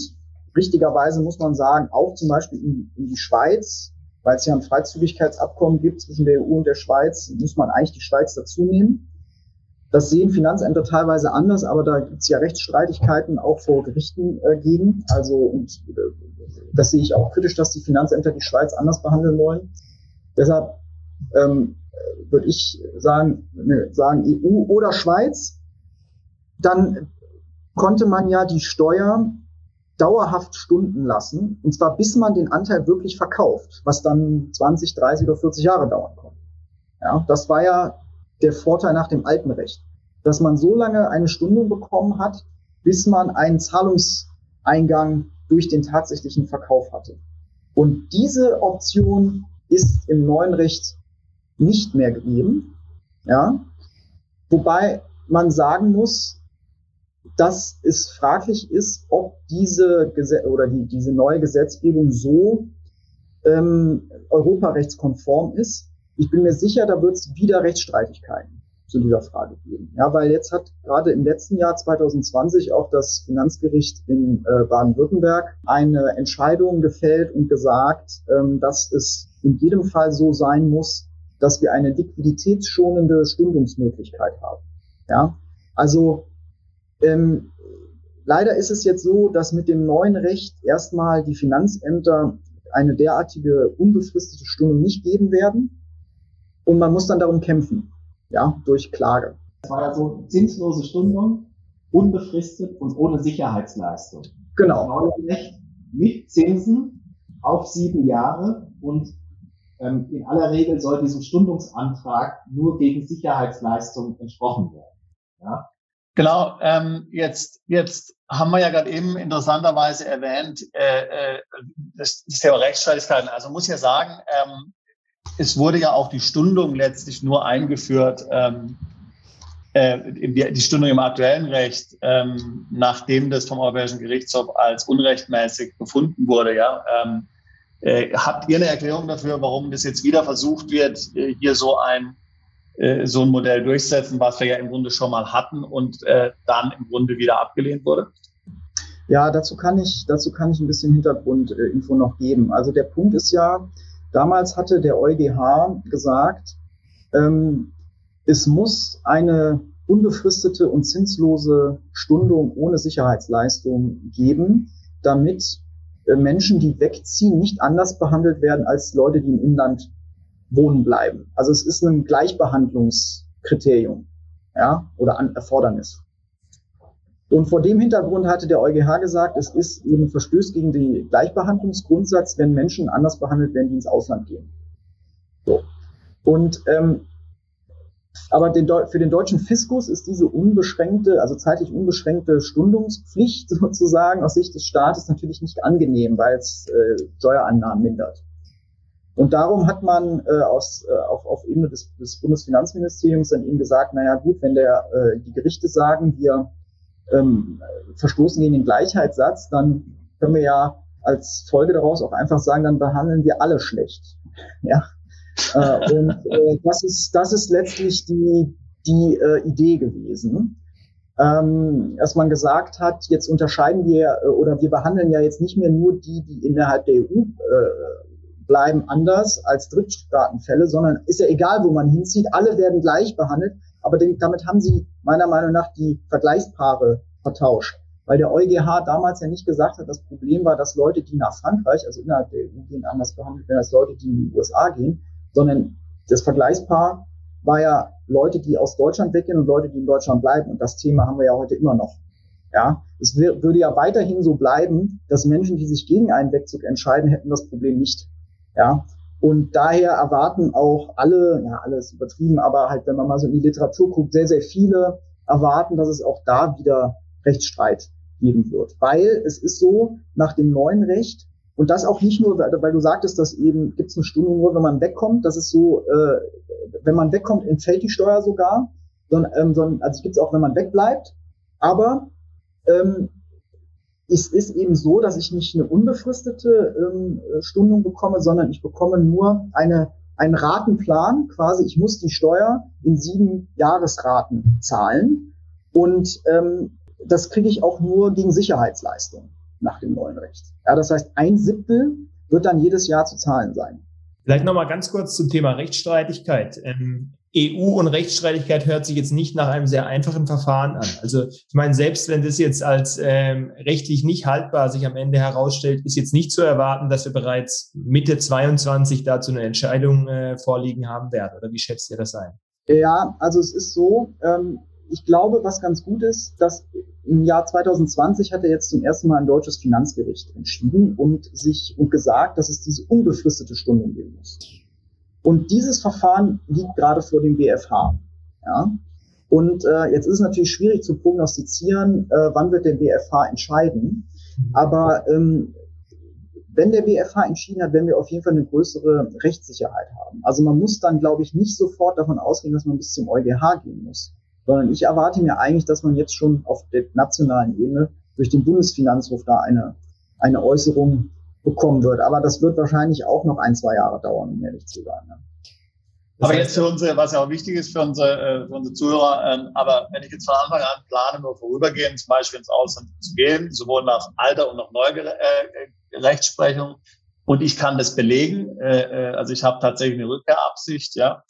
richtigerweise muss man sagen, auch zum Beispiel in, in die Schweiz, weil es ja ein Freizügigkeitsabkommen gibt zwischen der EU und der Schweiz, muss man eigentlich die Schweiz dazu nehmen. Das sehen Finanzämter teilweise anders, aber da gibt es ja Rechtsstreitigkeiten auch vor Gerichten äh, gegen. Also und äh, das sehe ich auch kritisch, dass die Finanzämter die Schweiz anders behandeln wollen. Deshalb ähm, würde ich sagen, ne, sagen EU oder Schweiz. Dann konnte man ja die Steuer dauerhaft stunden lassen, und zwar bis man den Anteil wirklich verkauft, was dann 20, 30 oder 40 Jahre dauern konnte. Ja, das war ja der Vorteil nach dem alten Recht, dass man so lange eine Stundung bekommen hat, bis man einen Zahlungseingang durch den tatsächlichen Verkauf hatte. Und diese Option ist im neuen Recht nicht mehr gegeben. Ja, wobei man sagen muss, dass es fraglich ist, ob diese Gesetz oder die, diese neue Gesetzgebung so ähm, europarechtskonform ist, ich bin mir sicher, da wird es wieder Rechtsstreitigkeiten zu dieser Frage geben. Ja, weil jetzt hat gerade im letzten Jahr 2020 auch das Finanzgericht in äh, Baden-Württemberg eine Entscheidung gefällt und gesagt, ähm, dass es in jedem Fall so sein muss, dass wir eine liquiditätsschonende Stundungsmöglichkeit haben. Ja, also ähm, leider ist es jetzt so, dass mit dem neuen Recht erstmal die Finanzämter eine derartige unbefristete Stundung nicht geben werden. Und man muss dann darum kämpfen, ja, durch Klage. Das war ja so zinslose Stundung, unbefristet und ohne Sicherheitsleistung. Genau. Neue Recht mit Zinsen auf sieben Jahre und ähm, in aller Regel soll diesem Stundungsantrag nur gegen Sicherheitsleistung entsprochen werden. Ja? Genau, ähm, jetzt, jetzt haben wir ja gerade eben interessanterweise erwähnt, äh, äh, das, das Thema Rechtsstreitigkeiten. Also muss ja sagen, ähm, es wurde ja auch die Stundung letztlich nur eingeführt, ähm, äh, die Stundung im aktuellen Recht, ähm, nachdem das vom Europäischen Gerichtshof als unrechtmäßig befunden wurde. Ja, ähm, äh, habt ihr eine Erklärung dafür, warum das jetzt wieder versucht wird, äh, hier so ein äh, so ein Modell durchsetzen, was wir ja im Grunde schon mal hatten und äh, dann im Grunde wieder abgelehnt wurde? Ja, dazu kann ich, dazu kann ich ein bisschen Hintergrundinfo noch geben. Also der Punkt ist ja, damals hatte der EuGH gesagt, ähm, es muss eine unbefristete und zinslose Stundung ohne Sicherheitsleistung geben, damit äh, Menschen, die wegziehen, nicht anders behandelt werden als Leute, die im Inland wohnen bleiben. Also es ist ein Gleichbehandlungskriterium, ja, oder an Erfordernis. Und vor dem Hintergrund hatte der EuGH gesagt, es ist eben Verstöß gegen den Gleichbehandlungsgrundsatz, wenn Menschen anders behandelt werden, die ins Ausland gehen. So. Und ähm, aber den, für den deutschen Fiskus ist diese unbeschränkte, also zeitlich unbeschränkte Stundungspflicht sozusagen aus Sicht des Staates natürlich nicht angenehm, weil es äh, Steuerannahmen mindert. Und darum hat man äh, aus, äh, auf, auf Ebene des, des Bundesfinanzministeriums dann eben gesagt, naja gut, wenn der, äh, die Gerichte sagen, wir ähm, verstoßen gegen den Gleichheitssatz, dann können wir ja als Folge daraus auch einfach sagen, dann behandeln wir alle schlecht. Ja. Äh, und äh, das ist das ist letztlich die die äh, Idee gewesen, ähm, dass man gesagt hat, jetzt unterscheiden wir äh, oder wir behandeln ja jetzt nicht mehr nur die, die innerhalb der EU äh, bleiben anders als Drittstaatenfälle, sondern ist ja egal, wo man hinzieht, alle werden gleich behandelt aber damit haben sie meiner Meinung nach die Vergleichspaare vertauscht. Weil der EuGH damals ja nicht gesagt hat, das Problem war, dass Leute, die nach Frankreich, also innerhalb der EU gehen, anders behandelt werden als Leute, die in die USA gehen, sondern das Vergleichspaar war ja Leute, die aus Deutschland weggehen und Leute, die in Deutschland bleiben. Und das Thema haben wir ja heute immer noch. Ja, es würde ja weiterhin so bleiben, dass Menschen, die sich gegen einen Wegzug entscheiden, hätten das Problem nicht. Ja, und daher erwarten auch alle, ja, alles übertrieben, aber halt, wenn man mal so in die Literatur guckt, sehr, sehr viele erwarten, dass es auch da wieder Rechtsstreit geben wird. Weil es ist so, nach dem neuen Recht, und das auch nicht nur, weil du sagtest, dass eben gibt es eine Stunde nur, wenn man wegkommt. Das ist so, äh, wenn man wegkommt, entfällt die Steuer sogar. Sondern, ähm, sondern, also gibt es auch, wenn man wegbleibt. Aber ähm, es ist eben so, dass ich nicht eine unbefristete ähm, Stundung bekomme, sondern ich bekomme nur eine, einen Ratenplan. Quasi, ich muss die Steuer in sieben Jahresraten zahlen. Und ähm, das kriege ich auch nur gegen Sicherheitsleistung nach dem neuen Recht. Ja, das heißt, ein Siebtel wird dann jedes Jahr zu zahlen sein. Vielleicht nochmal ganz kurz zum Thema Rechtsstreitigkeit. Ähm, EU und Rechtsstreitigkeit hört sich jetzt nicht nach einem sehr einfachen Verfahren an. Also ich meine, selbst wenn das jetzt als ähm, rechtlich nicht haltbar sich am Ende herausstellt, ist jetzt nicht zu erwarten, dass wir bereits Mitte 22 dazu eine Entscheidung äh, vorliegen haben werden. Oder wie schätzt ihr das ein? Ja, also es ist so, ähm, ich glaube, was ganz gut ist, dass im Jahr 2020 hat er jetzt zum ersten Mal ein deutsches Finanzgericht entschieden und sich und gesagt, dass es diese unbefristete Stundung geben muss. Und dieses Verfahren liegt gerade vor dem BFH. Ja? Und äh, jetzt ist es natürlich schwierig zu prognostizieren, äh, wann wird der BFH entscheiden. Mhm. Aber ähm, wenn der BFH entschieden hat, werden wir auf jeden Fall eine größere Rechtssicherheit haben. Also man muss dann, glaube ich, nicht sofort davon ausgehen, dass man bis zum EuGH gehen muss, sondern ich erwarte mir eigentlich, dass man jetzt schon auf der nationalen Ebene durch den Bundesfinanzhof da eine, eine Äußerung bekommen wird. Aber das wird wahrscheinlich auch noch ein, zwei Jahre dauern, um ehrlich zu sein. Ne? Aber jetzt für unsere, was ja auch wichtig ist für unsere, äh, für unsere Zuhörer, ähm, aber wenn ich jetzt von Anfang an plane, nur vorübergehend zum Beispiel ins Ausland zu gehen, sowohl nach alter und nach neuer äh, Rechtsprechung, und ich kann das belegen, äh, äh, also ich habe tatsächlich eine Rückkehrabsicht, ja,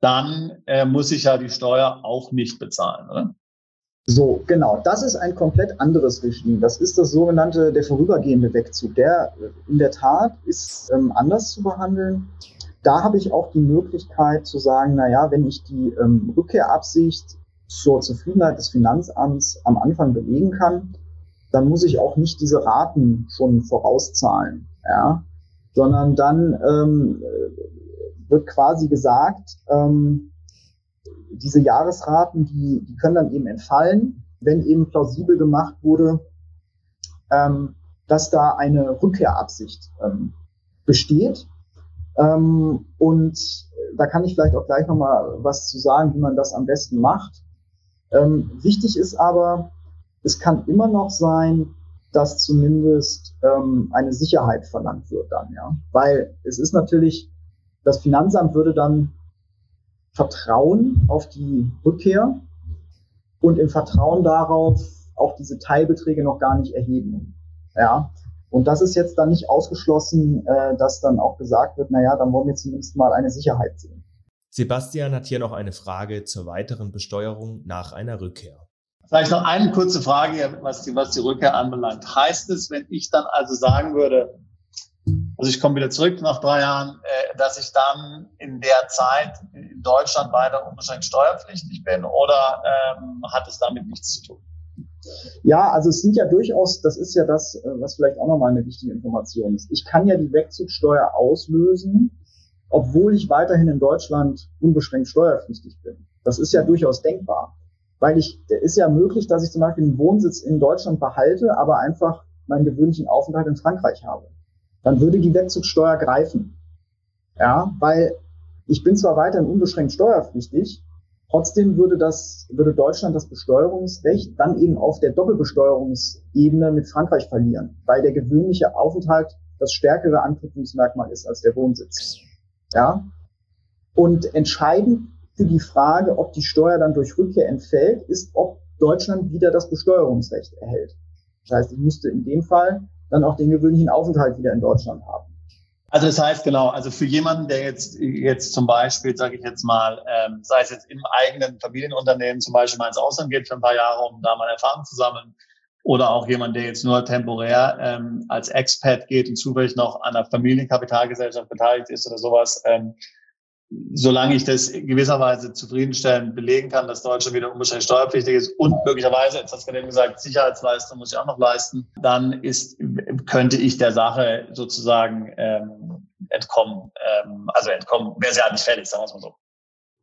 dann äh, muss ich ja die Steuer auch nicht bezahlen, oder? So, genau. Das ist ein komplett anderes Regime. Das ist das sogenannte, der vorübergehende Wegzug. Der in der Tat ist ähm, anders zu behandeln. Da habe ich auch die Möglichkeit zu sagen, na ja, wenn ich die ähm, Rückkehrabsicht zur Zufriedenheit des Finanzamts am Anfang belegen kann, dann muss ich auch nicht diese Raten schon vorauszahlen, ja, sondern dann ähm, wird quasi gesagt, ähm, diese Jahresraten, die, die können dann eben entfallen, wenn eben plausibel gemacht wurde, ähm, dass da eine Rückkehrabsicht ähm, besteht. Ähm, und da kann ich vielleicht auch gleich nochmal was zu sagen, wie man das am besten macht. Ähm, wichtig ist aber, es kann immer noch sein, dass zumindest ähm, eine Sicherheit verlangt wird dann, ja. Weil es ist natürlich, das Finanzamt würde dann Vertrauen auf die Rückkehr und im Vertrauen darauf auch diese Teilbeträge noch gar nicht erheben. Ja. Und das ist jetzt dann nicht ausgeschlossen, äh, dass dann auch gesagt wird, naja, dann wollen wir zumindest mal eine Sicherheit sehen. Sebastian hat hier noch eine Frage zur weiteren Besteuerung nach einer Rückkehr. Vielleicht noch eine kurze Frage, was die, was die Rückkehr anbelangt. Heißt es, wenn ich dann also sagen würde, also ich komme wieder zurück nach drei Jahren, äh, dass ich dann in der Zeit in Deutschland weiter unbeschränkt steuerpflichtig bin oder ähm, hat es damit nichts zu tun? Ja, also es sind ja durchaus, das ist ja das, äh, was vielleicht auch nochmal eine wichtige Information ist. Ich kann ja die Wegzugsteuer auslösen, obwohl ich weiterhin in Deutschland unbeschränkt steuerpflichtig bin. Das ist ja durchaus denkbar. Weil ich, ist ja möglich, dass ich zum Beispiel den Wohnsitz in Deutschland behalte, aber einfach meinen gewöhnlichen Aufenthalt in Frankreich habe. Dann würde die Wegzugsteuer greifen. Ja, weil ich bin zwar weiterhin unbeschränkt steuerpflichtig, trotzdem würde das, würde Deutschland das Besteuerungsrecht dann eben auf der Doppelbesteuerungsebene mit Frankreich verlieren, weil der gewöhnliche Aufenthalt das stärkere Anknüpfungsmerkmal ist als der Wohnsitz. Ja. Und entscheidend für die Frage, ob die Steuer dann durch Rückkehr entfällt, ist, ob Deutschland wieder das Besteuerungsrecht erhält. Das heißt, ich müsste in dem Fall dann auch den gewöhnlichen Aufenthalt wieder in Deutschland haben. Also das heißt genau, also für jemanden, der jetzt jetzt zum Beispiel, sage ich jetzt mal, ähm, sei es jetzt im eigenen Familienunternehmen zum Beispiel mal ins Ausland geht für ein paar Jahre, um da mal Erfahrung zu sammeln, oder auch jemand, der jetzt nur temporär ähm, als Expat geht und zufällig noch an einer Familienkapitalgesellschaft beteiligt ist oder sowas, ähm, solange ich das gewisserweise zufriedenstellend belegen kann, dass Deutschland wieder unbeschränkt steuerpflichtig ist und möglicherweise, jetzt hast du gerade gesagt, Sicherheitsleistung muss ich auch noch leisten, dann ist, könnte ich der Sache sozusagen ähm, entkommen. Ähm, also entkommen wäre sie halt nicht fällig, sagen wir es mal so.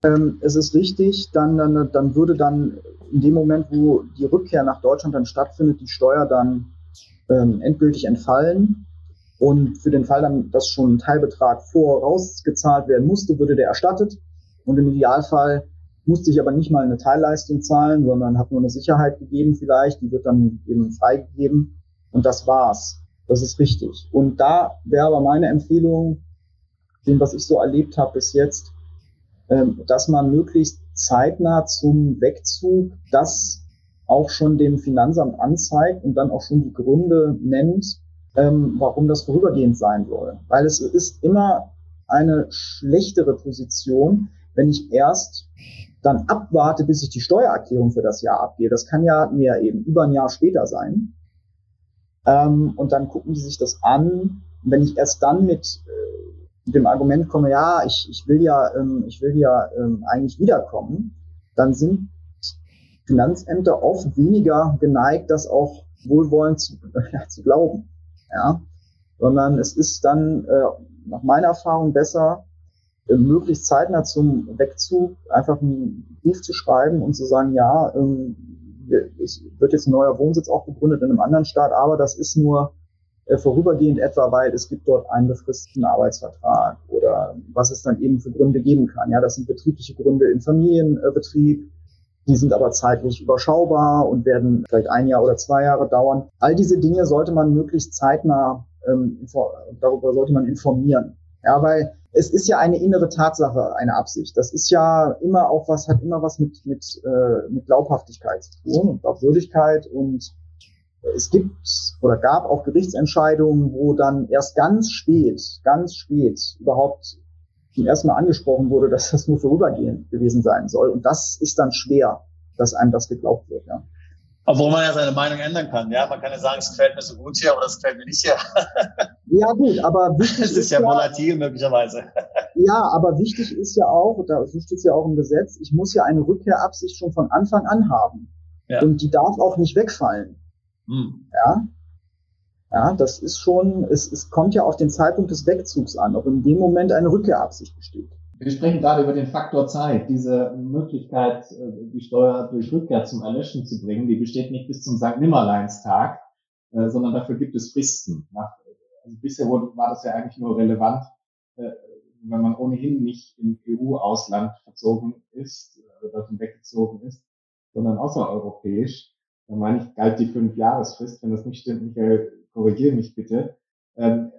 Ähm, es ist richtig, dann, dann, dann würde dann in dem Moment, wo die Rückkehr nach Deutschland dann stattfindet, die Steuer dann ähm, endgültig entfallen. Und für den Fall dann, dass schon ein Teilbetrag vorausgezahlt werden musste, würde der erstattet. Und im Idealfall musste ich aber nicht mal eine Teilleistung zahlen, sondern habe nur eine Sicherheit gegeben vielleicht. Die wird dann eben freigegeben. Und das war's. Das ist richtig. Und da wäre aber meine Empfehlung, dem, was ich so erlebt habe bis jetzt, ähm, dass man möglichst zeitnah zum Wegzug das auch schon dem Finanzamt anzeigt und dann auch schon die Gründe nennt, ähm, warum das vorübergehend sein soll. Weil es ist immer eine schlechtere Position, wenn ich erst dann abwarte, bis ich die Steuererklärung für das Jahr abgehe. Das kann ja mir eben über ein Jahr später sein. Ähm, und dann gucken die sich das an. Und wenn ich erst dann mit, äh, dem Argument komme, ja, ich, ich will ja, ähm, ich will ja ähm, eigentlich wiederkommen, dann sind Finanzämter oft weniger geneigt, das auch wohlwollend zu, äh, zu glauben ja, sondern es ist dann äh, nach meiner Erfahrung besser, äh, möglichst zeitnah zum Wegzug einfach einen Brief zu schreiben und zu sagen, ja, ähm, es wird jetzt ein neuer Wohnsitz auch gegründet in einem anderen Staat, aber das ist nur äh, vorübergehend etwa, weil es gibt dort einen befristeten Arbeitsvertrag oder was es dann eben für Gründe geben kann. Ja, das sind betriebliche Gründe im Familienbetrieb, die sind aber zeitlich überschaubar und werden vielleicht ein Jahr oder zwei Jahre dauern. All diese Dinge sollte man möglichst zeitnah, ähm, darüber sollte man informieren. Ja, weil es ist ja eine innere Tatsache, eine Absicht. Das ist ja immer auch was, hat immer was mit, mit, äh, mit Glaubhaftigkeit zu tun und Glaubwürdigkeit und es gibt oder gab auch Gerichtsentscheidungen, wo dann erst ganz spät, ganz spät überhaupt zum ersten Mal angesprochen wurde, dass das nur vorübergehend gewesen sein soll. Und das ist dann schwer, dass einem das geglaubt wird. Ja. Obwohl man ja seine Meinung ändern kann. Ja, man kann ja sagen, es gefällt mir so gut hier, aber es gefällt mir nicht hier. ja, gut, aber wichtig es ist, ist ja volatil möglicherweise. ja, aber wichtig ist ja auch, da so steht es ja auch im Gesetz, ich muss ja eine Rückkehrabsicht schon von Anfang an haben. Ja. Und die darf auch nicht wegfallen. Hm. Ja, ja, das ist schon, es, es kommt ja auf den Zeitpunkt des Wegzugs an, ob in dem Moment eine Rückkehrabsicht besteht. Wir sprechen gerade über den Faktor Zeit. Diese Möglichkeit, äh, die Steuer durch Rückkehr zum Erlöschen zu bringen, die besteht nicht bis zum St. Nimmerleinstag, äh, sondern dafür gibt es Fristen. Also bisher war das ja eigentlich nur relevant, äh, wenn man ohnehin nicht im EU-Ausland verzogen ist, oder dorthin weggezogen ist, sondern außereuropäisch. Da meine ich, galt die Fünf-Jahresfrist. Wenn das nicht stimmt, Michael, korrigiere mich bitte. Ähm,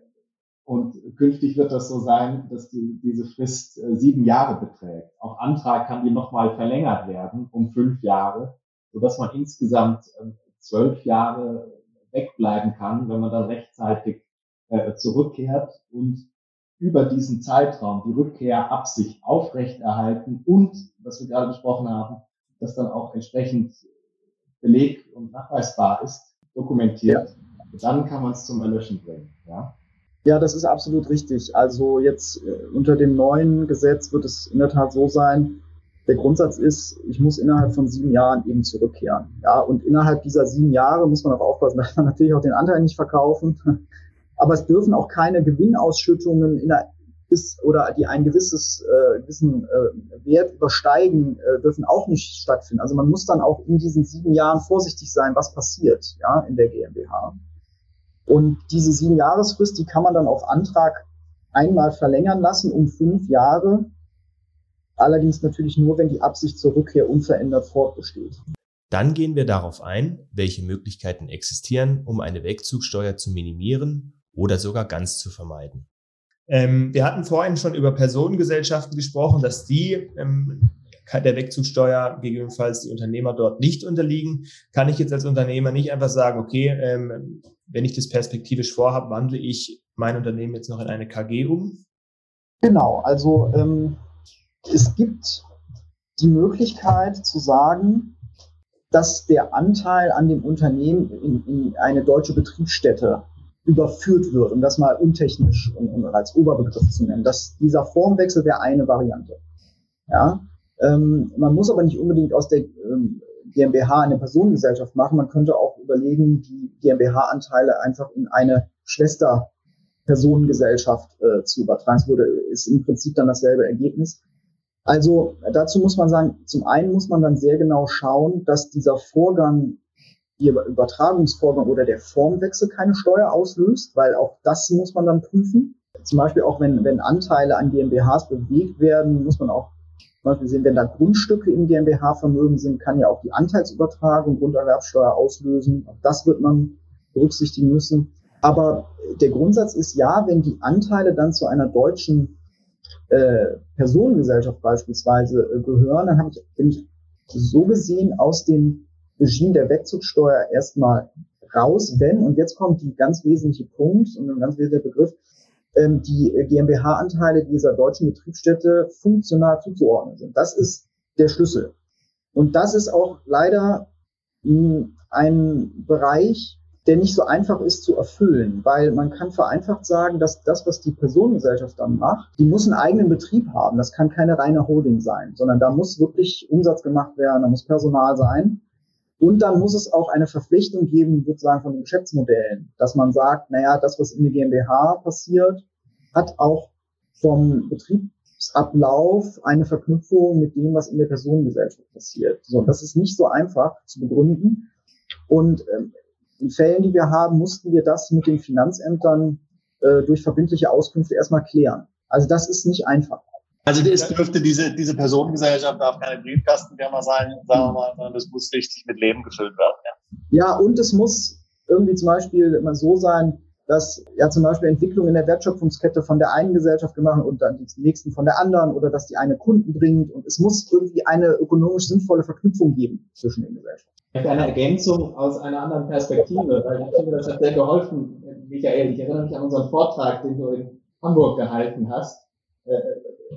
und künftig wird das so sein, dass die, diese Frist äh, sieben Jahre beträgt. Auf Antrag kann die nochmal verlängert werden um fünf Jahre, sodass man insgesamt äh, zwölf Jahre wegbleiben kann, wenn man dann rechtzeitig äh, zurückkehrt und über diesen Zeitraum die Rückkehrabsicht aufrechterhalten und, was wir gerade besprochen haben, das dann auch entsprechend beleg- und nachweisbar ist, dokumentiert, ja. Dann kann man es zum Erlöschen bringen. Ja? Ja, das ist absolut richtig. Also jetzt äh, unter dem neuen Gesetz wird es in der Tat so sein, der Grundsatz ist, ich muss innerhalb von sieben Jahren eben zurückkehren. Ja, und innerhalb dieser sieben Jahre muss man auch aufpassen, dass man natürlich auch den Anteil nicht verkaufen. Aber es dürfen auch keine Gewinnausschüttungen in der ist oder die ein gewisses äh, gewissen äh, Wert übersteigen, äh, dürfen auch nicht stattfinden. Also man muss dann auch in diesen sieben Jahren vorsichtig sein, was passiert, ja, in der GmbH. Und diese sieben Jahresfrist, die kann man dann auf Antrag einmal verlängern lassen um fünf Jahre. Allerdings natürlich nur, wenn die Absicht zur Rückkehr unverändert fortbesteht. Dann gehen wir darauf ein, welche Möglichkeiten existieren, um eine Wegzugsteuer zu minimieren oder sogar ganz zu vermeiden. Ähm, wir hatten vorhin schon über Personengesellschaften gesprochen, dass die ähm, der Wegzugsteuer gegebenenfalls die Unternehmer dort nicht unterliegen. Kann ich jetzt als Unternehmer nicht einfach sagen, okay, ähm, wenn ich das perspektivisch vorhabe, wandle ich mein Unternehmen jetzt noch in eine KG um? Genau, also ähm, es gibt die Möglichkeit zu sagen, dass der Anteil an dem Unternehmen in, in eine deutsche Betriebsstätte überführt wird, um das mal untechnisch und, und als Oberbegriff zu nennen. Das, dieser Formwechsel wäre eine Variante. Ja, ähm, man muss aber nicht unbedingt aus der ähm, GmbH eine Personengesellschaft machen. Man könnte auch überlegen, die GmbH-Anteile einfach in eine Schwester-Personengesellschaft äh, zu übertragen. Das würde, ist im Prinzip dann dasselbe Ergebnis. Also dazu muss man sagen, zum einen muss man dann sehr genau schauen, dass dieser Vorgang ihr Übertragungsvorgang oder der Formwechsel keine Steuer auslöst, weil auch das muss man dann prüfen. Zum Beispiel auch wenn, wenn Anteile an GmbHs bewegt werden, muss man auch zum Beispiel sehen, wenn da Grundstücke im GmbH-Vermögen sind, kann ja auch die Anteilsübertragung Grunderwerbsteuer auslösen. Auch das wird man berücksichtigen müssen. Aber der Grundsatz ist ja, wenn die Anteile dann zu einer deutschen äh, Personengesellschaft beispielsweise äh, gehören, dann habe ich, bin ich so gesehen aus dem Regime der Wegzugsteuer erstmal raus, wenn, und jetzt kommt die ganz wesentliche Punkt und ein ganz wesentlicher Begriff, ähm, die GmbH-Anteile dieser deutschen Betriebsstätte funktional zuzuordnen sind. Das ist der Schlüssel. Und das ist auch leider hm, ein Bereich, der nicht so einfach ist zu erfüllen, weil man kann vereinfacht sagen, dass das, was die Personengesellschaft dann macht, die muss einen eigenen Betrieb haben. Das kann keine reine Holding sein, sondern da muss wirklich Umsatz gemacht werden, da muss Personal sein. Und dann muss es auch eine Verpflichtung geben, sozusagen von den Geschäftsmodellen, dass man sagt, naja, das, was in der GmbH passiert, hat auch vom Betriebsablauf eine Verknüpfung mit dem, was in der Personengesellschaft passiert. So, das ist nicht so einfach zu begründen. Und ähm, in Fällen, die wir haben, mussten wir das mit den Finanzämtern äh, durch verbindliche Auskünfte erstmal klären. Also das ist nicht einfach. Also es dürfte diese, diese Personengesellschaft darf keine Briefkastenfirma sein, sagen wir mal, sondern das muss richtig mit Leben gefüllt werden. Ja. ja, und es muss irgendwie zum Beispiel immer so sein, dass ja zum Beispiel Entwicklung in der Wertschöpfungskette von der einen Gesellschaft gemacht und dann die nächsten von der anderen oder dass die eine Kunden bringt und es muss irgendwie eine ökonomisch sinnvolle Verknüpfung geben zwischen den Gesellschaften. Eine Ergänzung aus einer anderen Perspektive, weil ich finde, das hat sehr geholfen, Michael. Ich erinnere mich an unseren Vortrag, den du in Hamburg gehalten hast äh,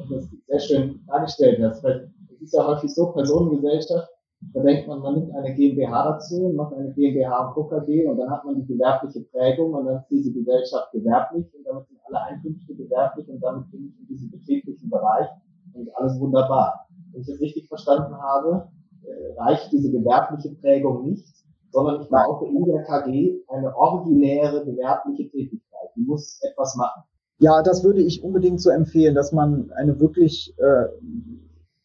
das sehr schön dargestellt hast. Weil es ist ja häufig so, Personengesellschaft, da denkt man, man nimmt eine GmbH dazu, macht eine GmbH und KKG und dann hat man die gewerbliche Prägung und dann ist diese Gesellschaft gewerblich und damit sind alle Einkünfte gewerblich und damit bin ich in diesem betrieblichen Bereich und alles wunderbar. Wenn ich das richtig verstanden habe, äh, reicht diese gewerbliche Prägung nicht, sondern ich brauche in der KG eine originäre gewerbliche Tätigkeit. Die muss etwas machen. Ja, das würde ich unbedingt so empfehlen, dass man eine wirklich äh,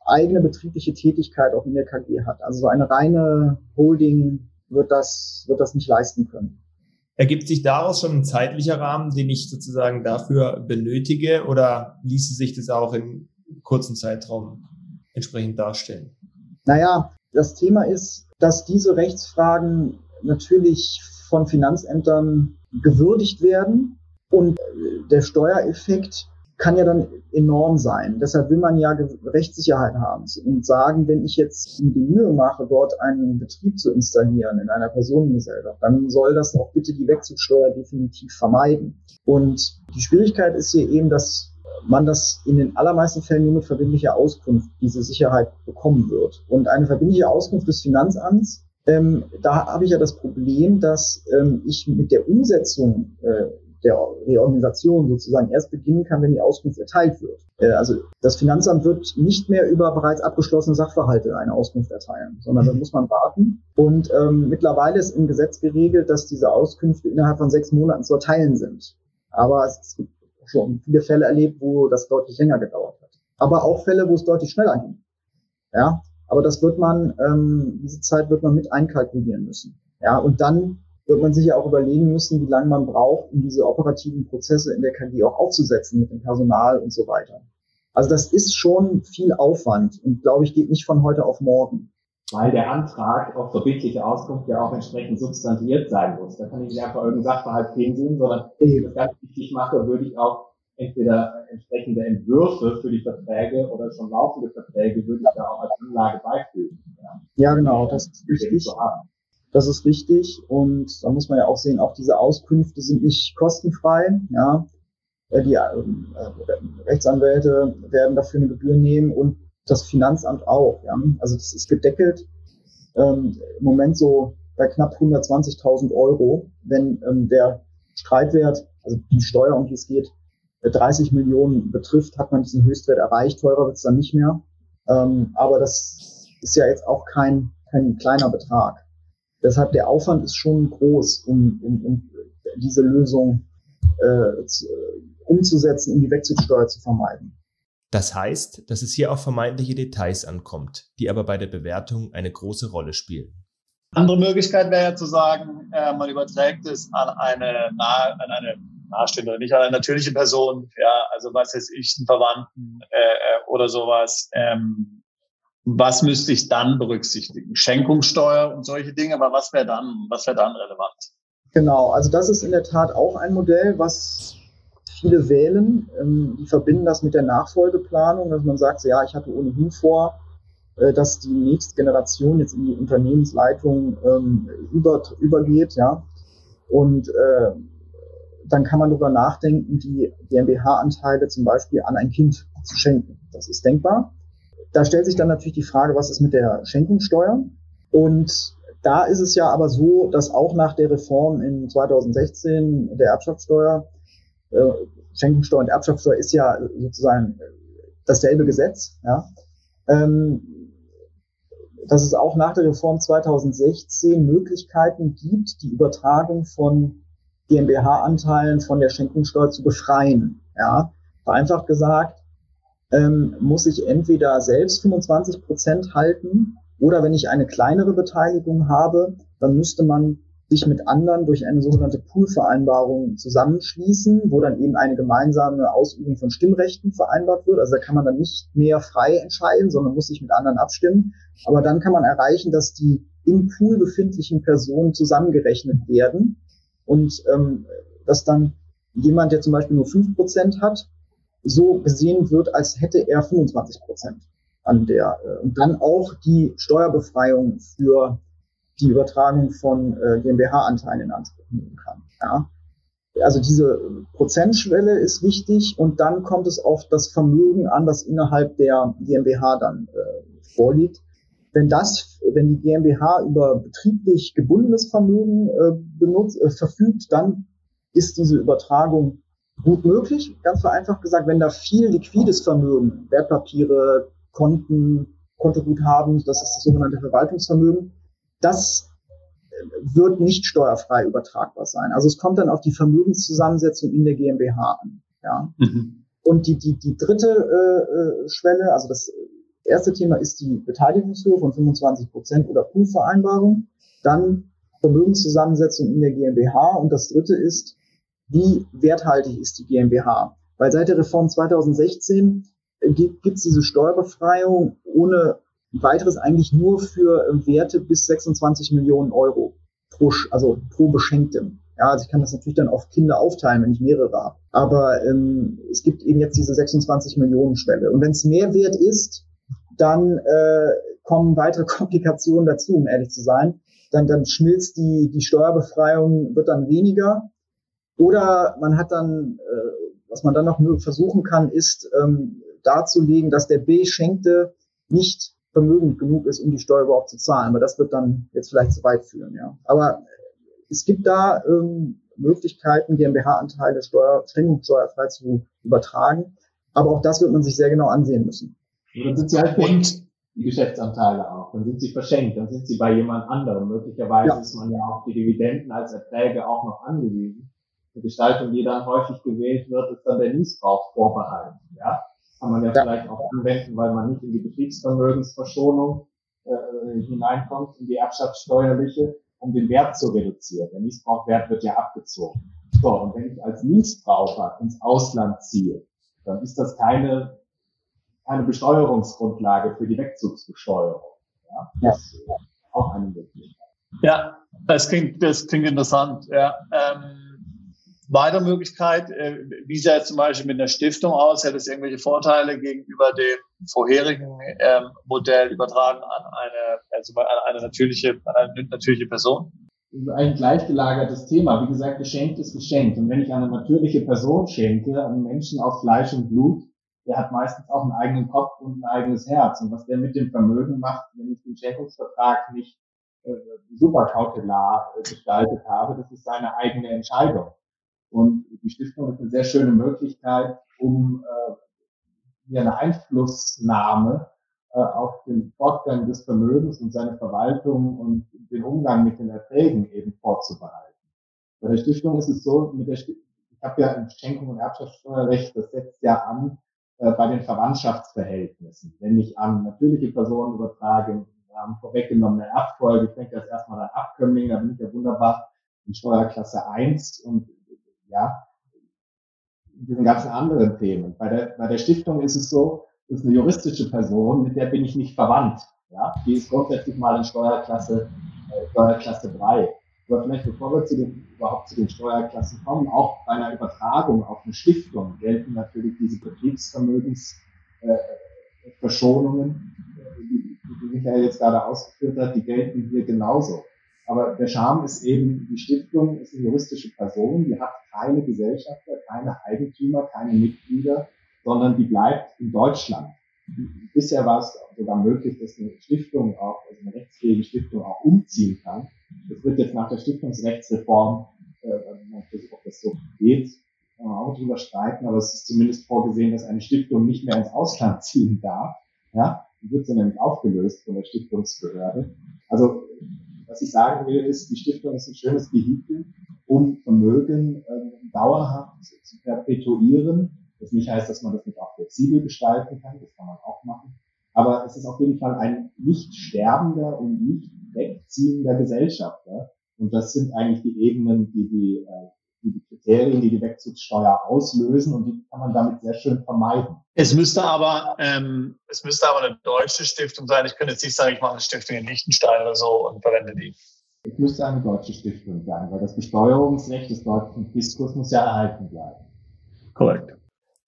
eigene betriebliche Tätigkeit auch in der KG hat. Also so eine reine Holding wird das, wird das nicht leisten können. Ergibt sich daraus schon ein zeitlicher Rahmen, den ich sozusagen dafür benötige oder ließe sich das auch in kurzen Zeitraum entsprechend darstellen? Naja, das Thema ist, dass diese Rechtsfragen natürlich von Finanzämtern gewürdigt werden und der Steuereffekt kann ja dann enorm sein. Deshalb will man ja Rechtssicherheit haben und sagen, wenn ich jetzt die Mühe mache, dort einen Betrieb zu installieren in einer Personengesellschaft, dann soll das auch bitte die Wegzugsteuer definitiv vermeiden. Und die Schwierigkeit ist hier eben, dass man das in den allermeisten Fällen nur mit verbindlicher Auskunft diese Sicherheit bekommen wird. Und eine verbindliche Auskunft des Finanzamts, ähm, da habe ich ja das Problem, dass ähm, ich mit der Umsetzung äh, der Reorganisation sozusagen erst beginnen kann, wenn die Auskunft erteilt wird. Äh, also das Finanzamt wird nicht mehr über bereits abgeschlossene Sachverhalte eine Auskunft erteilen, sondern da muss man warten. Und ähm, mittlerweile ist im Gesetz geregelt, dass diese Auskünfte innerhalb von sechs Monaten zu erteilen sind. Aber es gibt schon viele Fälle erlebt, wo das deutlich länger gedauert hat. Aber auch Fälle, wo es deutlich schneller ging. Ja, aber das wird man, ähm, diese Zeit wird man mit einkalkulieren müssen. Ja, und dann wird man sich ja auch überlegen müssen, wie lange man braucht, um diese operativen Prozesse in der KG auch aufzusetzen mit dem Personal und so weiter. Also das ist schon viel Aufwand und glaube ich, geht nicht von heute auf morgen. Weil der Antrag auf verbindliche Auskunft ja auch entsprechend substantiiert sein muss. Da kann ich nicht einfach irgendeinen Sachverhalt pinseln, sondern wenn ich das ganz wichtig mache, würde ich auch entweder entsprechende Entwürfe für die Verträge oder schon laufende Verträge würde ich da auch als Anlage beifügen. Ja, ja genau, das ist wichtig. Das ist richtig. Und da muss man ja auch sehen, auch diese Auskünfte sind nicht kostenfrei. Ja, äh, die äh, Rechtsanwälte werden dafür eine Gebühr nehmen und das Finanzamt auch. Ja? Also das ist gedeckelt. Ähm, Im Moment so bei knapp 120.000 Euro, wenn ähm, der Streitwert, also die Steuer, um die es geht, 30 äh, Millionen betrifft, hat man diesen Höchstwert erreicht. Teurer wird es dann nicht mehr. Ähm, aber das ist ja jetzt auch kein, kein kleiner Betrag. Deshalb der Aufwand ist schon groß, um, um, um diese Lösung äh, zu, umzusetzen, um die Wechselsteuer zu vermeiden. Das heißt, dass es hier auf vermeintliche Details ankommt, die aber bei der Bewertung eine große Rolle spielen. Andere Möglichkeit wäre ja zu sagen, äh, man überträgt es an eine, nahe, an eine nahestehende, nicht an eine natürliche Person, ja, also was weiß ich, einen Verwandten äh, äh, oder sowas. Ähm, was müsste ich dann berücksichtigen? Schenkungssteuer und solche Dinge, aber was wäre dann, was wäre dann relevant? Genau, also das ist in der Tat auch ein Modell, was viele wählen. Ähm, die verbinden das mit der Nachfolgeplanung, dass man sagt, ja, ich hatte ohnehin vor, äh, dass die nächste Generation jetzt in die Unternehmensleitung ähm, über, übergeht, ja. Und äh, dann kann man darüber nachdenken, die GmbH-Anteile zum Beispiel an ein Kind zu schenken. Das ist denkbar. Da stellt sich dann natürlich die Frage, was ist mit der Schenkungssteuer? Und da ist es ja aber so, dass auch nach der Reform in 2016 der Erbschaftssteuer äh, Schenkungssteuer und Erbschaftssteuer ist ja sozusagen dasselbe Gesetz, ja, ähm, dass es auch nach der Reform 2016 Möglichkeiten gibt, die Übertragung von GmbH-Anteilen von der Schenkungssteuer zu befreien. Ja, vereinfacht gesagt, ähm, muss ich entweder selbst 25 Prozent halten oder wenn ich eine kleinere Beteiligung habe, dann müsste man sich mit anderen durch eine sogenannte Poolvereinbarung zusammenschließen, wo dann eben eine gemeinsame Ausübung von Stimmrechten vereinbart wird. Also da kann man dann nicht mehr frei entscheiden, sondern muss sich mit anderen abstimmen. Aber dann kann man erreichen, dass die im Pool befindlichen Personen zusammengerechnet werden und ähm, dass dann jemand, der zum Beispiel nur fünf Prozent hat, so gesehen wird, als hätte er 25 Prozent an der äh, und dann auch die Steuerbefreiung für die Übertragung von äh, GmbH-Anteilen in Anspruch nehmen kann. Ja? Also diese Prozentschwelle ist wichtig und dann kommt es auf das Vermögen an, das innerhalb der GmbH dann äh, vorliegt. Wenn das, wenn die GmbH über betrieblich gebundenes Vermögen äh, benutzt, äh, verfügt, dann ist diese Übertragung gut möglich. Ganz vereinfacht gesagt, wenn da viel liquides Vermögen, Wertpapiere, Konten, Kontoguthaben, das ist das sogenannte Verwaltungsvermögen, das äh, wird nicht steuerfrei übertragbar sein. Also es kommt dann auf die Vermögenszusammensetzung in der GmbH an. Ja. Mhm. Und die, die, die dritte äh, äh Schwelle, also das erste Thema ist die Beteiligungshöhe von 25 Prozent oder Poolvereinbarung. Dann Vermögenszusammensetzung in der GmbH. Und das dritte ist, wie werthaltig ist die GmbH? Weil seit der Reform 2016 gibt es diese Steuerbefreiung ohne weiteres eigentlich nur für Werte bis 26 Millionen Euro pro, also pro Beschenktem. Ja, also ich kann das natürlich dann auf Kinder aufteilen, wenn ich mehrere habe. Aber ähm, es gibt eben jetzt diese 26 Millionen Schwelle. Und wenn es Mehrwert ist, dann äh, kommen weitere Komplikationen dazu, um ehrlich zu sein. Dann, dann schmilzt die, die Steuerbefreiung, wird dann weniger. Oder man hat dann, äh, was man dann noch versuchen kann, ist ähm, darzulegen, dass der Beschenkte nicht vermögend genug ist, um die Steuer überhaupt zu zahlen. Aber das wird dann jetzt vielleicht zu weit führen, ja. Aber es gibt da ähm, Möglichkeiten, GmbH-Anteile Steuer, schenkungssteuerfrei zu übertragen. Aber auch das wird man sich sehr genau ansehen müssen. Und dann sind sie halt und die Geschäftsanteile auch. Dann sind sie verschenkt, dann sind sie bei jemand anderem. Möglicherweise ja. ist man ja auf die Dividenden als Erträge auch noch angewiesen. Die Gestaltung, die dann häufig gewählt wird, ist dann der Niesbrauch vorbehalten. Ja? Kann man ja, ja, vielleicht auch anwenden, weil man nicht in die Betriebsvermögensverschonung äh, hineinkommt, in die erbschaftssteuerliche, um den Wert zu reduzieren. Der Niesbrauchwert wird ja abgezogen. So, und wenn ich als Niesbraucher ins Ausland ziehe, dann ist das keine keine Besteuerungsgrundlage für die Wegzugsbesteuerung. Ja, das ist auch eine Möglichkeit. Ja, das klingt, das klingt interessant. Ja. Ähm, weitere Möglichkeit, äh, wie sieht es zum Beispiel mit einer Stiftung aus? Hätte es irgendwelche Vorteile gegenüber dem vorherigen ähm, Modell übertragen an eine, also an eine natürliche, an eine natürliche Person? ein gleichgelagertes Thema. Wie gesagt, geschenkt ist geschenkt. Und wenn ich eine natürliche Person schenke, einen Menschen aus Fleisch und Blut, der hat meistens auch einen eigenen Kopf und ein eigenes Herz. Und was der mit dem Vermögen macht, wenn ich den Schenkungsvertrag nicht äh, super kautelar äh, gestaltet habe, das ist seine eigene Entscheidung. Und die Stiftung ist eine sehr schöne Möglichkeit, um äh, hier eine Einflussnahme äh, auf den Fortgang des Vermögens und seine Verwaltung und den Umgang mit den Erträgen eben vorzubereiten. Bei der Stiftung ist es so, mit der Stiftung, ich habe ja ein Schenkung- und Erbschaftssteuerrecht, das setzt ja an äh, bei den Verwandtschaftsverhältnissen. Wenn ich an natürliche Personen übertrage, wir haben vorweggenommene Erbfolge, ich denke das erstmal an Abkömmling, da bin ich ja wunderbar in Steuerklasse 1 und ja, diesen ganzen anderen Themen. Bei der, bei der Stiftung ist es so, das ist eine juristische Person, mit der bin ich nicht verwandt. Ja, die ist grundsätzlich mal in Steuerklasse, äh, Steuerklasse 3. Aber vielleicht bevor wir zu den, überhaupt zu den Steuerklassen kommen, auch bei einer Übertragung auf eine Stiftung gelten natürlich diese Betriebsvermögensverschonungen, äh, die, die Michael jetzt gerade ausgeführt hat, die gelten hier genauso. Aber der Charme ist eben, die Stiftung ist eine juristische Person, die hat keine Gesellschafter, keine Eigentümer, keine Mitglieder, sondern die bleibt in Deutschland. Bisher war es sogar möglich, dass eine Stiftung auch, also eine rechtsfähige Stiftung auch umziehen kann. Das wird jetzt nach der Stiftungsrechtsreform, äh, ob das so geht, kann man auch drüber streiten, aber es ist zumindest vorgesehen, dass eine Stiftung nicht mehr ins Ausland ziehen darf. Ja, die wird sie nämlich aufgelöst von der Stiftungsbehörde. Also, was ich sagen will, ist, die Stiftung ist ein schönes Vehikel, um Vermögen äh, dauerhaft zu perpetuieren das nicht heißt, dass man das nicht auch flexibel gestalten kann, das kann man auch machen. Aber es ist auf jeden Fall ein nicht sterbender und nicht wegziehender Gesellschafter. Und das sind eigentlich die Ebenen, die die, äh, die, die Kriterien, die die Wegzugssteuer auslösen und die kann man damit sehr schön vermeiden. Es müsste aber, ähm, es müsste aber eine deutsche Stiftung sein. Ich könnte jetzt nicht sagen, ich mache eine Stiftung in Liechtenstein oder so und verwende die. Es müsste eine deutsche Stiftung sein, weil das Besteuerungsrecht des deutschen Fiskus muss ja erhalten bleiben. Korrekt.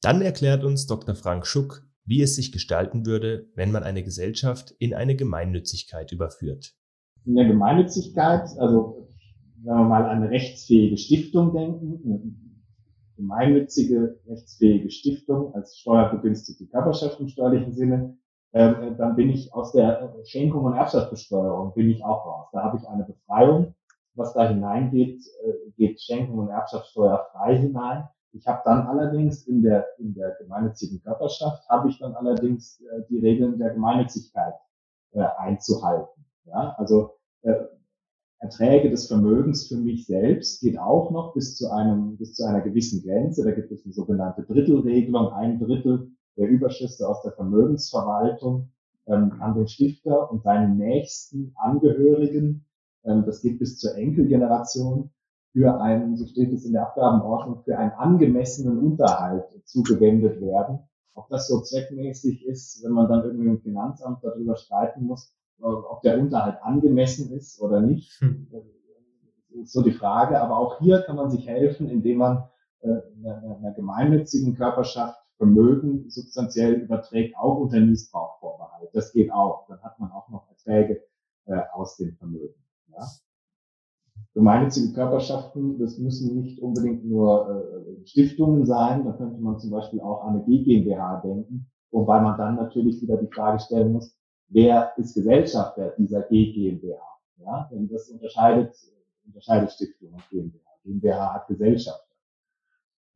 Dann erklärt uns Dr. Frank Schuck, wie es sich gestalten würde, wenn man eine Gesellschaft in eine Gemeinnützigkeit überführt. In der Gemeinnützigkeit, also wenn wir mal an eine rechtsfähige Stiftung denken, eine gemeinnützige, rechtsfähige Stiftung als steuerbegünstigte Körperschaft im steuerlichen Sinne, äh, dann bin ich aus der Schenkung und Erbschaftsbesteuerung bin ich auch raus. Da habe ich eine Befreiung. Was da hineingeht, äh, geht Schenkung und Erbschaftssteuer frei hinein. Ich habe dann allerdings in der, in der gemeinnützigen Körperschaft, habe ich dann allerdings äh, die Regeln der Gemeinnützigkeit einzuhalten. Ja? Also Erträge des Vermögens für mich selbst geht auch noch bis zu einem, bis zu einer gewissen Grenze. Da gibt es eine sogenannte Drittelregelung. Ein Drittel der Überschüsse aus der Vermögensverwaltung ähm, an den Stifter und seinen nächsten Angehörigen. Ähm, das geht bis zur Enkelgeneration für einen, so steht es in der Abgabenordnung, für einen angemessenen Unterhalt zugewendet werden. Ob das so zweckmäßig ist, wenn man dann irgendwie im Finanzamt darüber streiten muss, ob der Unterhalt angemessen ist oder nicht, hm. ist so die Frage. Aber auch hier kann man sich helfen, indem man äh, einer, einer gemeinnützigen Körperschaft Vermögen substanziell überträgt, auch unter Niesbrauchvorbehalt. Das geht auch. Dann hat man auch noch Erträge äh, aus dem Vermögen. Ja? Gemeinnützige Körperschaften, das müssen nicht unbedingt nur äh, Stiftungen sein, da könnte man zum Beispiel auch an eine GmbH denken, wobei man dann natürlich wieder die Frage stellen muss, wer ist Gesellschafter dieser GmbH? Ja, denn das unterscheidet, unterscheidet Stiftung und GmbH. GmbH hat Gesellschafter.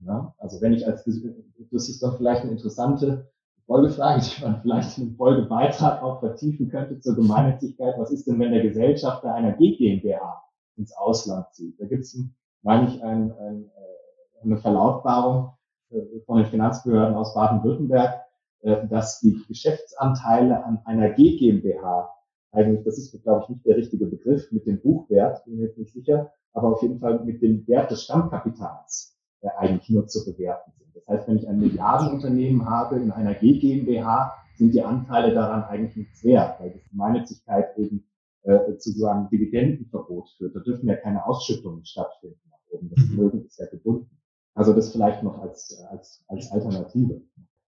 Ja, also wenn ich als, das ist dann vielleicht eine interessante Folgefrage, die man vielleicht in Folgebeitrag auch vertiefen könnte zur Gemeinnützigkeit. Was ist denn, wenn der Gesellschafter einer GmbH ins Ausland zieht? Da gibt es, meine ich, ein, ein, äh, eine Verlautbarung äh, von den Finanzbehörden aus Baden-Württemberg, dass die Geschäftsanteile an einer GmbH eigentlich, das ist, glaube ich, nicht der richtige Begriff, mit dem Buchwert, bin mir jetzt nicht sicher, aber auf jeden Fall mit dem Wert des Stammkapitals äh, eigentlich nur zu bewerten sind. Das heißt, wenn ich ein Milliardenunternehmen habe in einer G GmbH, sind die Anteile daran eigentlich nichts wert, weil die Gemeinnützigkeit eben äh, sozusagen Dividendenverbot führt. Da dürfen ja keine Ausschüttungen stattfinden nach oben. Das mhm. Vermögen ist ja gebunden. Also das vielleicht noch als, als, als Alternative.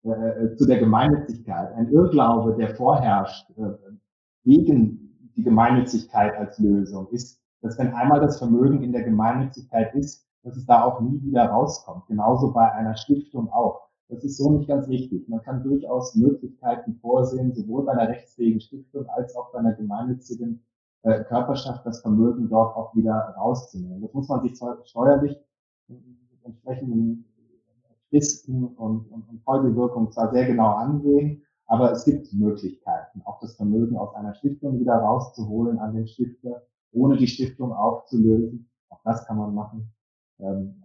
Äh, äh, zu der Gemeinnützigkeit. Ein Irrglaube, der vorherrscht äh, gegen die Gemeinnützigkeit als Lösung, ist, dass wenn einmal das Vermögen in der Gemeinnützigkeit ist, dass es da auch nie wieder rauskommt. Genauso bei einer Stiftung auch. Das ist so nicht ganz richtig. Man kann durchaus Möglichkeiten vorsehen, sowohl bei einer rechtsfähigen Stiftung als auch bei einer gemeinnützigen äh, Körperschaft, das Vermögen dort auch wieder rauszunehmen. Das muss man sich steuerlich entsprechenden Fristen und, und, und Folgewirkungen zwar sehr genau ansehen, aber es gibt Möglichkeiten, auch das Vermögen aus einer Stiftung wieder rauszuholen an den Stifter, ohne die Stiftung aufzulösen. Auch das kann man machen. Ähm,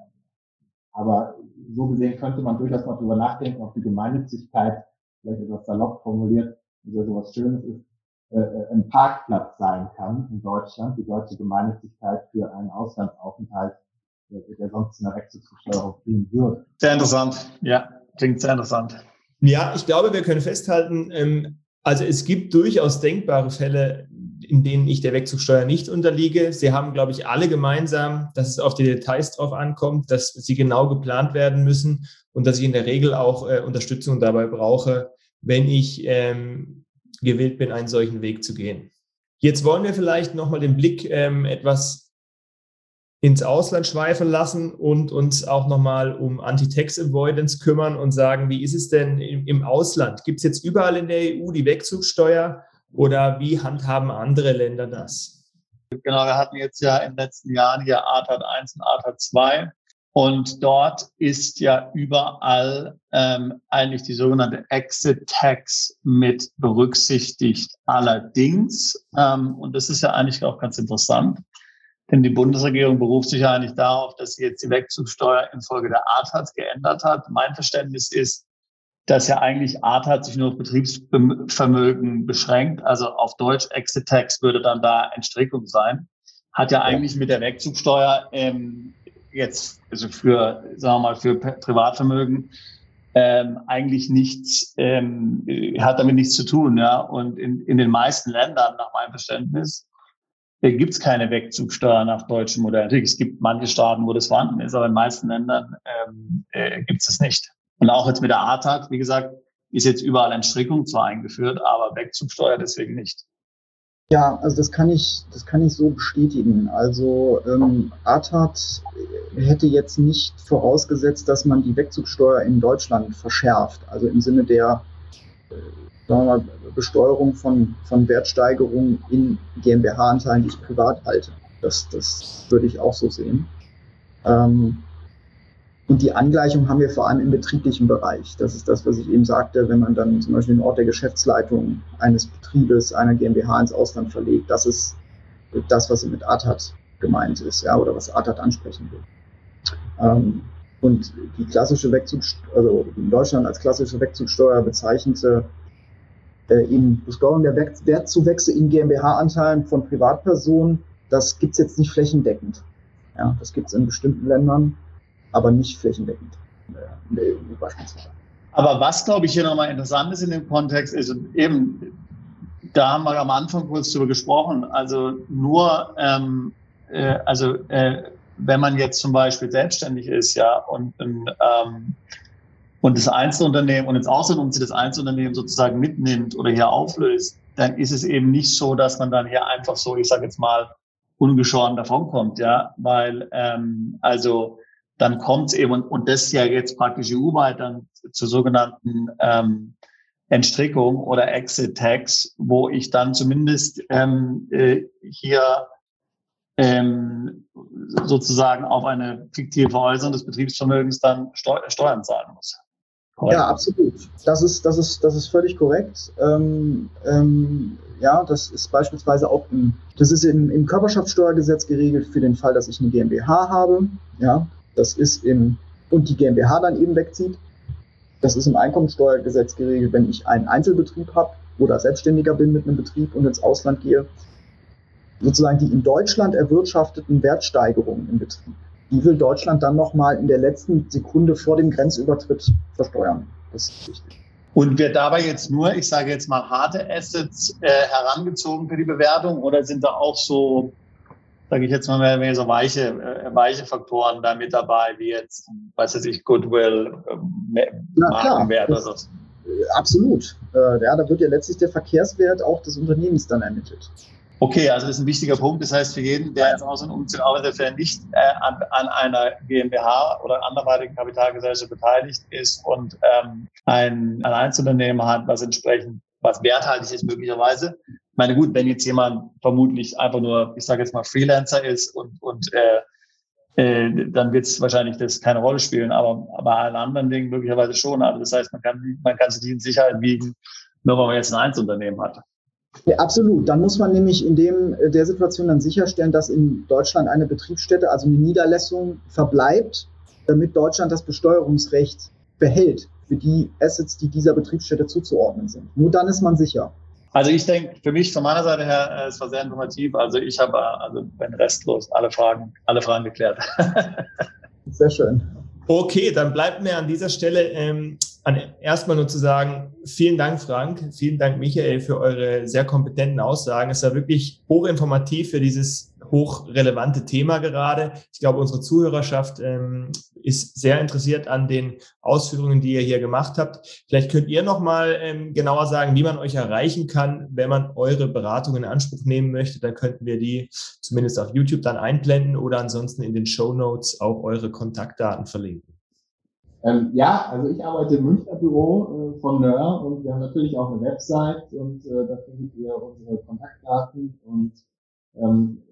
aber so gesehen könnte man durchaus mal drüber nachdenken, ob die Gemeinnützigkeit, vielleicht etwas salopp formuliert, so sowas Schönes ist, äh, äh, ein Parkplatz sein kann in Deutschland, die deutsche Gemeinnützigkeit für einen Auslandsaufenthalt, der sonst eine Wechselzustellung führen würde. Sehr interessant, ja, klingt sehr interessant. Ja, ich glaube, wir können festhalten, ähm, also es gibt durchaus denkbare Fälle, in denen ich der Wegzugsteuer nicht unterliege. Sie haben, glaube ich, alle gemeinsam, dass es auf die Details drauf ankommt, dass sie genau geplant werden müssen und dass ich in der Regel auch äh, Unterstützung dabei brauche, wenn ich ähm, gewillt bin, einen solchen Weg zu gehen. Jetzt wollen wir vielleicht nochmal den Blick ähm, etwas ins Ausland schweifen lassen und uns auch nochmal um Anti-Tax Avoidance kümmern und sagen, wie ist es denn im, im Ausland? Gibt es jetzt überall in der EU die Wegzugsteuer? Oder wie handhaben andere Länder das? Genau, wir hatten jetzt ja in den letzten Jahren hier ATAT 1 und ATAT 2. Und dort ist ja überall ähm, eigentlich die sogenannte Exit Tax mit berücksichtigt. Allerdings, ähm, und das ist ja eigentlich auch ganz interessant, denn die Bundesregierung beruft sich ja eigentlich darauf, dass sie jetzt die Wegzugsteuer infolge der ATAT geändert hat. Mein Verständnis ist, dass ja eigentlich Art hat sich nur auf Betriebsvermögen beschränkt. Also auf Deutsch Exit Tax würde dann da Entstrickung sein. Hat ja eigentlich mit der Wegzugsteuer ähm, jetzt, also für, sagen wir mal, für Privatvermögen ähm, eigentlich nichts, ähm, hat damit nichts zu tun. Ja? Und in, in den meisten Ländern, nach meinem Verständnis, gibt es keine Wegzugsteuer nach deutschem Modell. Natürlich, es gibt manche Staaten, wo das vorhanden ist, aber in meisten Ländern ähm, äh, gibt es es nicht. Und auch jetzt mit der ATAG, wie gesagt, ist jetzt überall Entstrickung zwar eingeführt, aber Wegzugsteuer deswegen nicht. Ja, also das kann ich, das kann ich so bestätigen. Also ähm, ATAT hätte jetzt nicht vorausgesetzt, dass man die Wegzugsteuer in Deutschland verschärft. Also im Sinne der äh, sagen wir mal, Besteuerung von, von Wertsteigerungen in GmbH-Anteilen, die ich privat halte. Das, das würde ich auch so sehen. Ähm, und die Angleichung haben wir vor allem im betrieblichen Bereich. Das ist das, was ich eben sagte, wenn man dann zum Beispiel den Ort der Geschäftsleitung eines Betriebes, einer GmbH ins Ausland verlegt. Das ist das, was mit ATAT gemeint ist, ja, oder was ATAT ansprechen will. Ähm, und die klassische Wegzugsteuer, also in Deutschland als klassische Wegzugsteuer bezeichnete äh, eben Besteuerung der Wertzuwächse in GmbH-Anteilen von Privatpersonen, das gibt es jetzt nicht flächendeckend. Ja, das gibt es in bestimmten Ländern aber nicht flächendeckend in der beispielsweise. Aber was, glaube ich, hier nochmal interessant ist in dem Kontext, ist eben, da haben wir am Anfang kurz drüber gesprochen, also nur ähm, äh, also äh, wenn man jetzt zum Beispiel selbstständig ist, ja, und, ähm, und das Einzelunternehmen und ins Ausland umzieht, das Einzelunternehmen sozusagen mitnimmt oder hier auflöst, dann ist es eben nicht so, dass man dann hier einfach so, ich sage jetzt mal, ungeschoren davonkommt, ja, weil ähm, also dann kommt es eben und, und das ja jetzt praktisch EU-weit dann zur sogenannten ähm, Entstrickung oder Exit-Tax, wo ich dann zumindest ähm, äh, hier ähm, sozusagen auf eine fiktive Veräußerung des Betriebsvermögens dann Steu Steuern zahlen muss. Ja, absolut. Das ist, das ist, das ist völlig korrekt. Ähm, ähm, ja, das ist beispielsweise auch im, das ist im, im Körperschaftssteuergesetz geregelt für den Fall, dass ich eine GmbH habe. Ja, das ist im, und die GmbH dann eben wegzieht. Das ist im Einkommensteuergesetz geregelt, wenn ich einen Einzelbetrieb habe oder Selbstständiger bin mit einem Betrieb und ins Ausland gehe. Sozusagen die in Deutschland erwirtschafteten Wertsteigerungen im Betrieb die will Deutschland dann nochmal in der letzten Sekunde vor dem Grenzübertritt versteuern. Das ist wichtig. Und wird dabei jetzt nur, ich sage jetzt mal, harte Assets äh, herangezogen für die Bewertung oder sind da auch so, sage ich jetzt mal, mehr, mehr so weiche, äh, weiche Faktoren da mit dabei, wie jetzt, weiß ich, Goodwill, äh, Markenwert oder so? Absolut. Äh, ja, da wird ja letztlich der Verkehrswert auch des Unternehmens dann ermittelt. Okay, also das ist ein wichtiger Punkt. Das heißt, für jeden, der ins Ausland umzieht, auch wenn er nicht äh, an, an, einer GmbH oder anderweitigen Kapitalgesellschaft beteiligt ist und ähm, ein, ein Einzelunternehmen hat, was entsprechend, was werthaltig ist möglicherweise. Ich meine, gut, wenn jetzt jemand vermutlich einfach nur, ich sage jetzt mal, Freelancer ist und, und äh, äh, dann wird es wahrscheinlich das keine Rolle spielen, aber bei allen anderen Dingen möglicherweise schon. Also das heißt, man kann, man kann sich die in Sicherheit wiegen, nur weil man jetzt ein Einzelunternehmen hat. Ja, absolut. Dann muss man nämlich in dem, äh, der Situation dann sicherstellen, dass in Deutschland eine Betriebsstätte, also eine Niederlassung verbleibt, damit Deutschland das Besteuerungsrecht behält für die Assets, die dieser Betriebsstätte zuzuordnen sind. Nur dann ist man sicher. Also ich denke, für mich von meiner Seite her, äh, es war sehr informativ. Also ich habe, äh, also wenn restlos, alle Fragen, alle Fragen geklärt. sehr schön. Okay, dann bleibt mir an dieser Stelle ähm, an, erstmal nur zu sagen, vielen Dank, Frank, vielen Dank, Michael, für eure sehr kompetenten Aussagen. Es war wirklich hochinformativ für dieses hochrelevante Thema gerade. Ich glaube, unsere Zuhörerschaft ähm, ist sehr interessiert an den Ausführungen, die ihr hier gemacht habt. Vielleicht könnt ihr noch mal ähm, genauer sagen, wie man euch erreichen kann, wenn man eure Beratung in Anspruch nehmen möchte. Dann könnten wir die zumindest auf YouTube dann einblenden oder ansonsten in den Show Notes auch eure Kontaktdaten verlinken. Ähm, ja, also ich arbeite im Münchner Büro äh, von NÖR und wir haben natürlich auch eine Website und äh, da findet ihr unsere Kontaktdaten und ähm,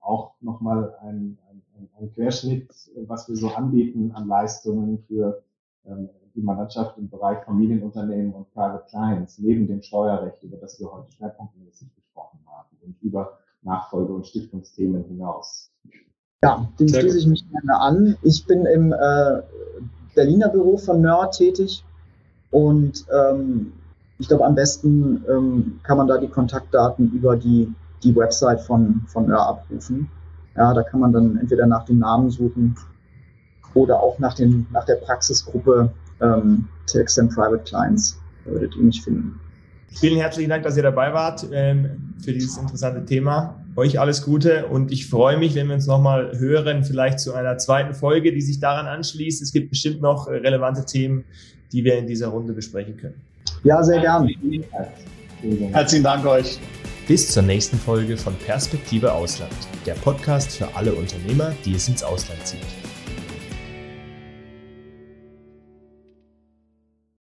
auch nochmal ein, ein, ein Querschnitt, was wir so anbieten an Leistungen für ähm, die Mannschaft im Bereich Familienunternehmen und Private Clients, neben dem Steuerrecht, über das wir heute schwerpunktmäßig gesprochen haben und über Nachfolge- und Stiftungsthemen hinaus. Ja, dem schließe ich mich gerne an. Ich bin im äh, Berliner Büro von Nerd tätig und ähm, ich glaube, am besten ähm, kann man da die Kontaktdaten über die, die Website von, von Nerd abrufen. Ja, da kann man dann entweder nach dem Namen suchen oder auch nach, den, nach der Praxisgruppe ähm, TXM Private Clients. Da würdet ihr mich finden. Vielen herzlichen Dank, dass ihr dabei wart ähm, für dieses interessante Thema. Euch alles Gute und ich freue mich, wenn wir uns nochmal hören, vielleicht zu einer zweiten Folge, die sich daran anschließt. Es gibt bestimmt noch äh, relevante Themen, die wir in dieser Runde besprechen können. Ja, sehr gerne. Herzlichen Dank euch. Bis zur nächsten Folge von Perspektive Ausland, der Podcast für alle Unternehmer, die es ins Ausland zieht.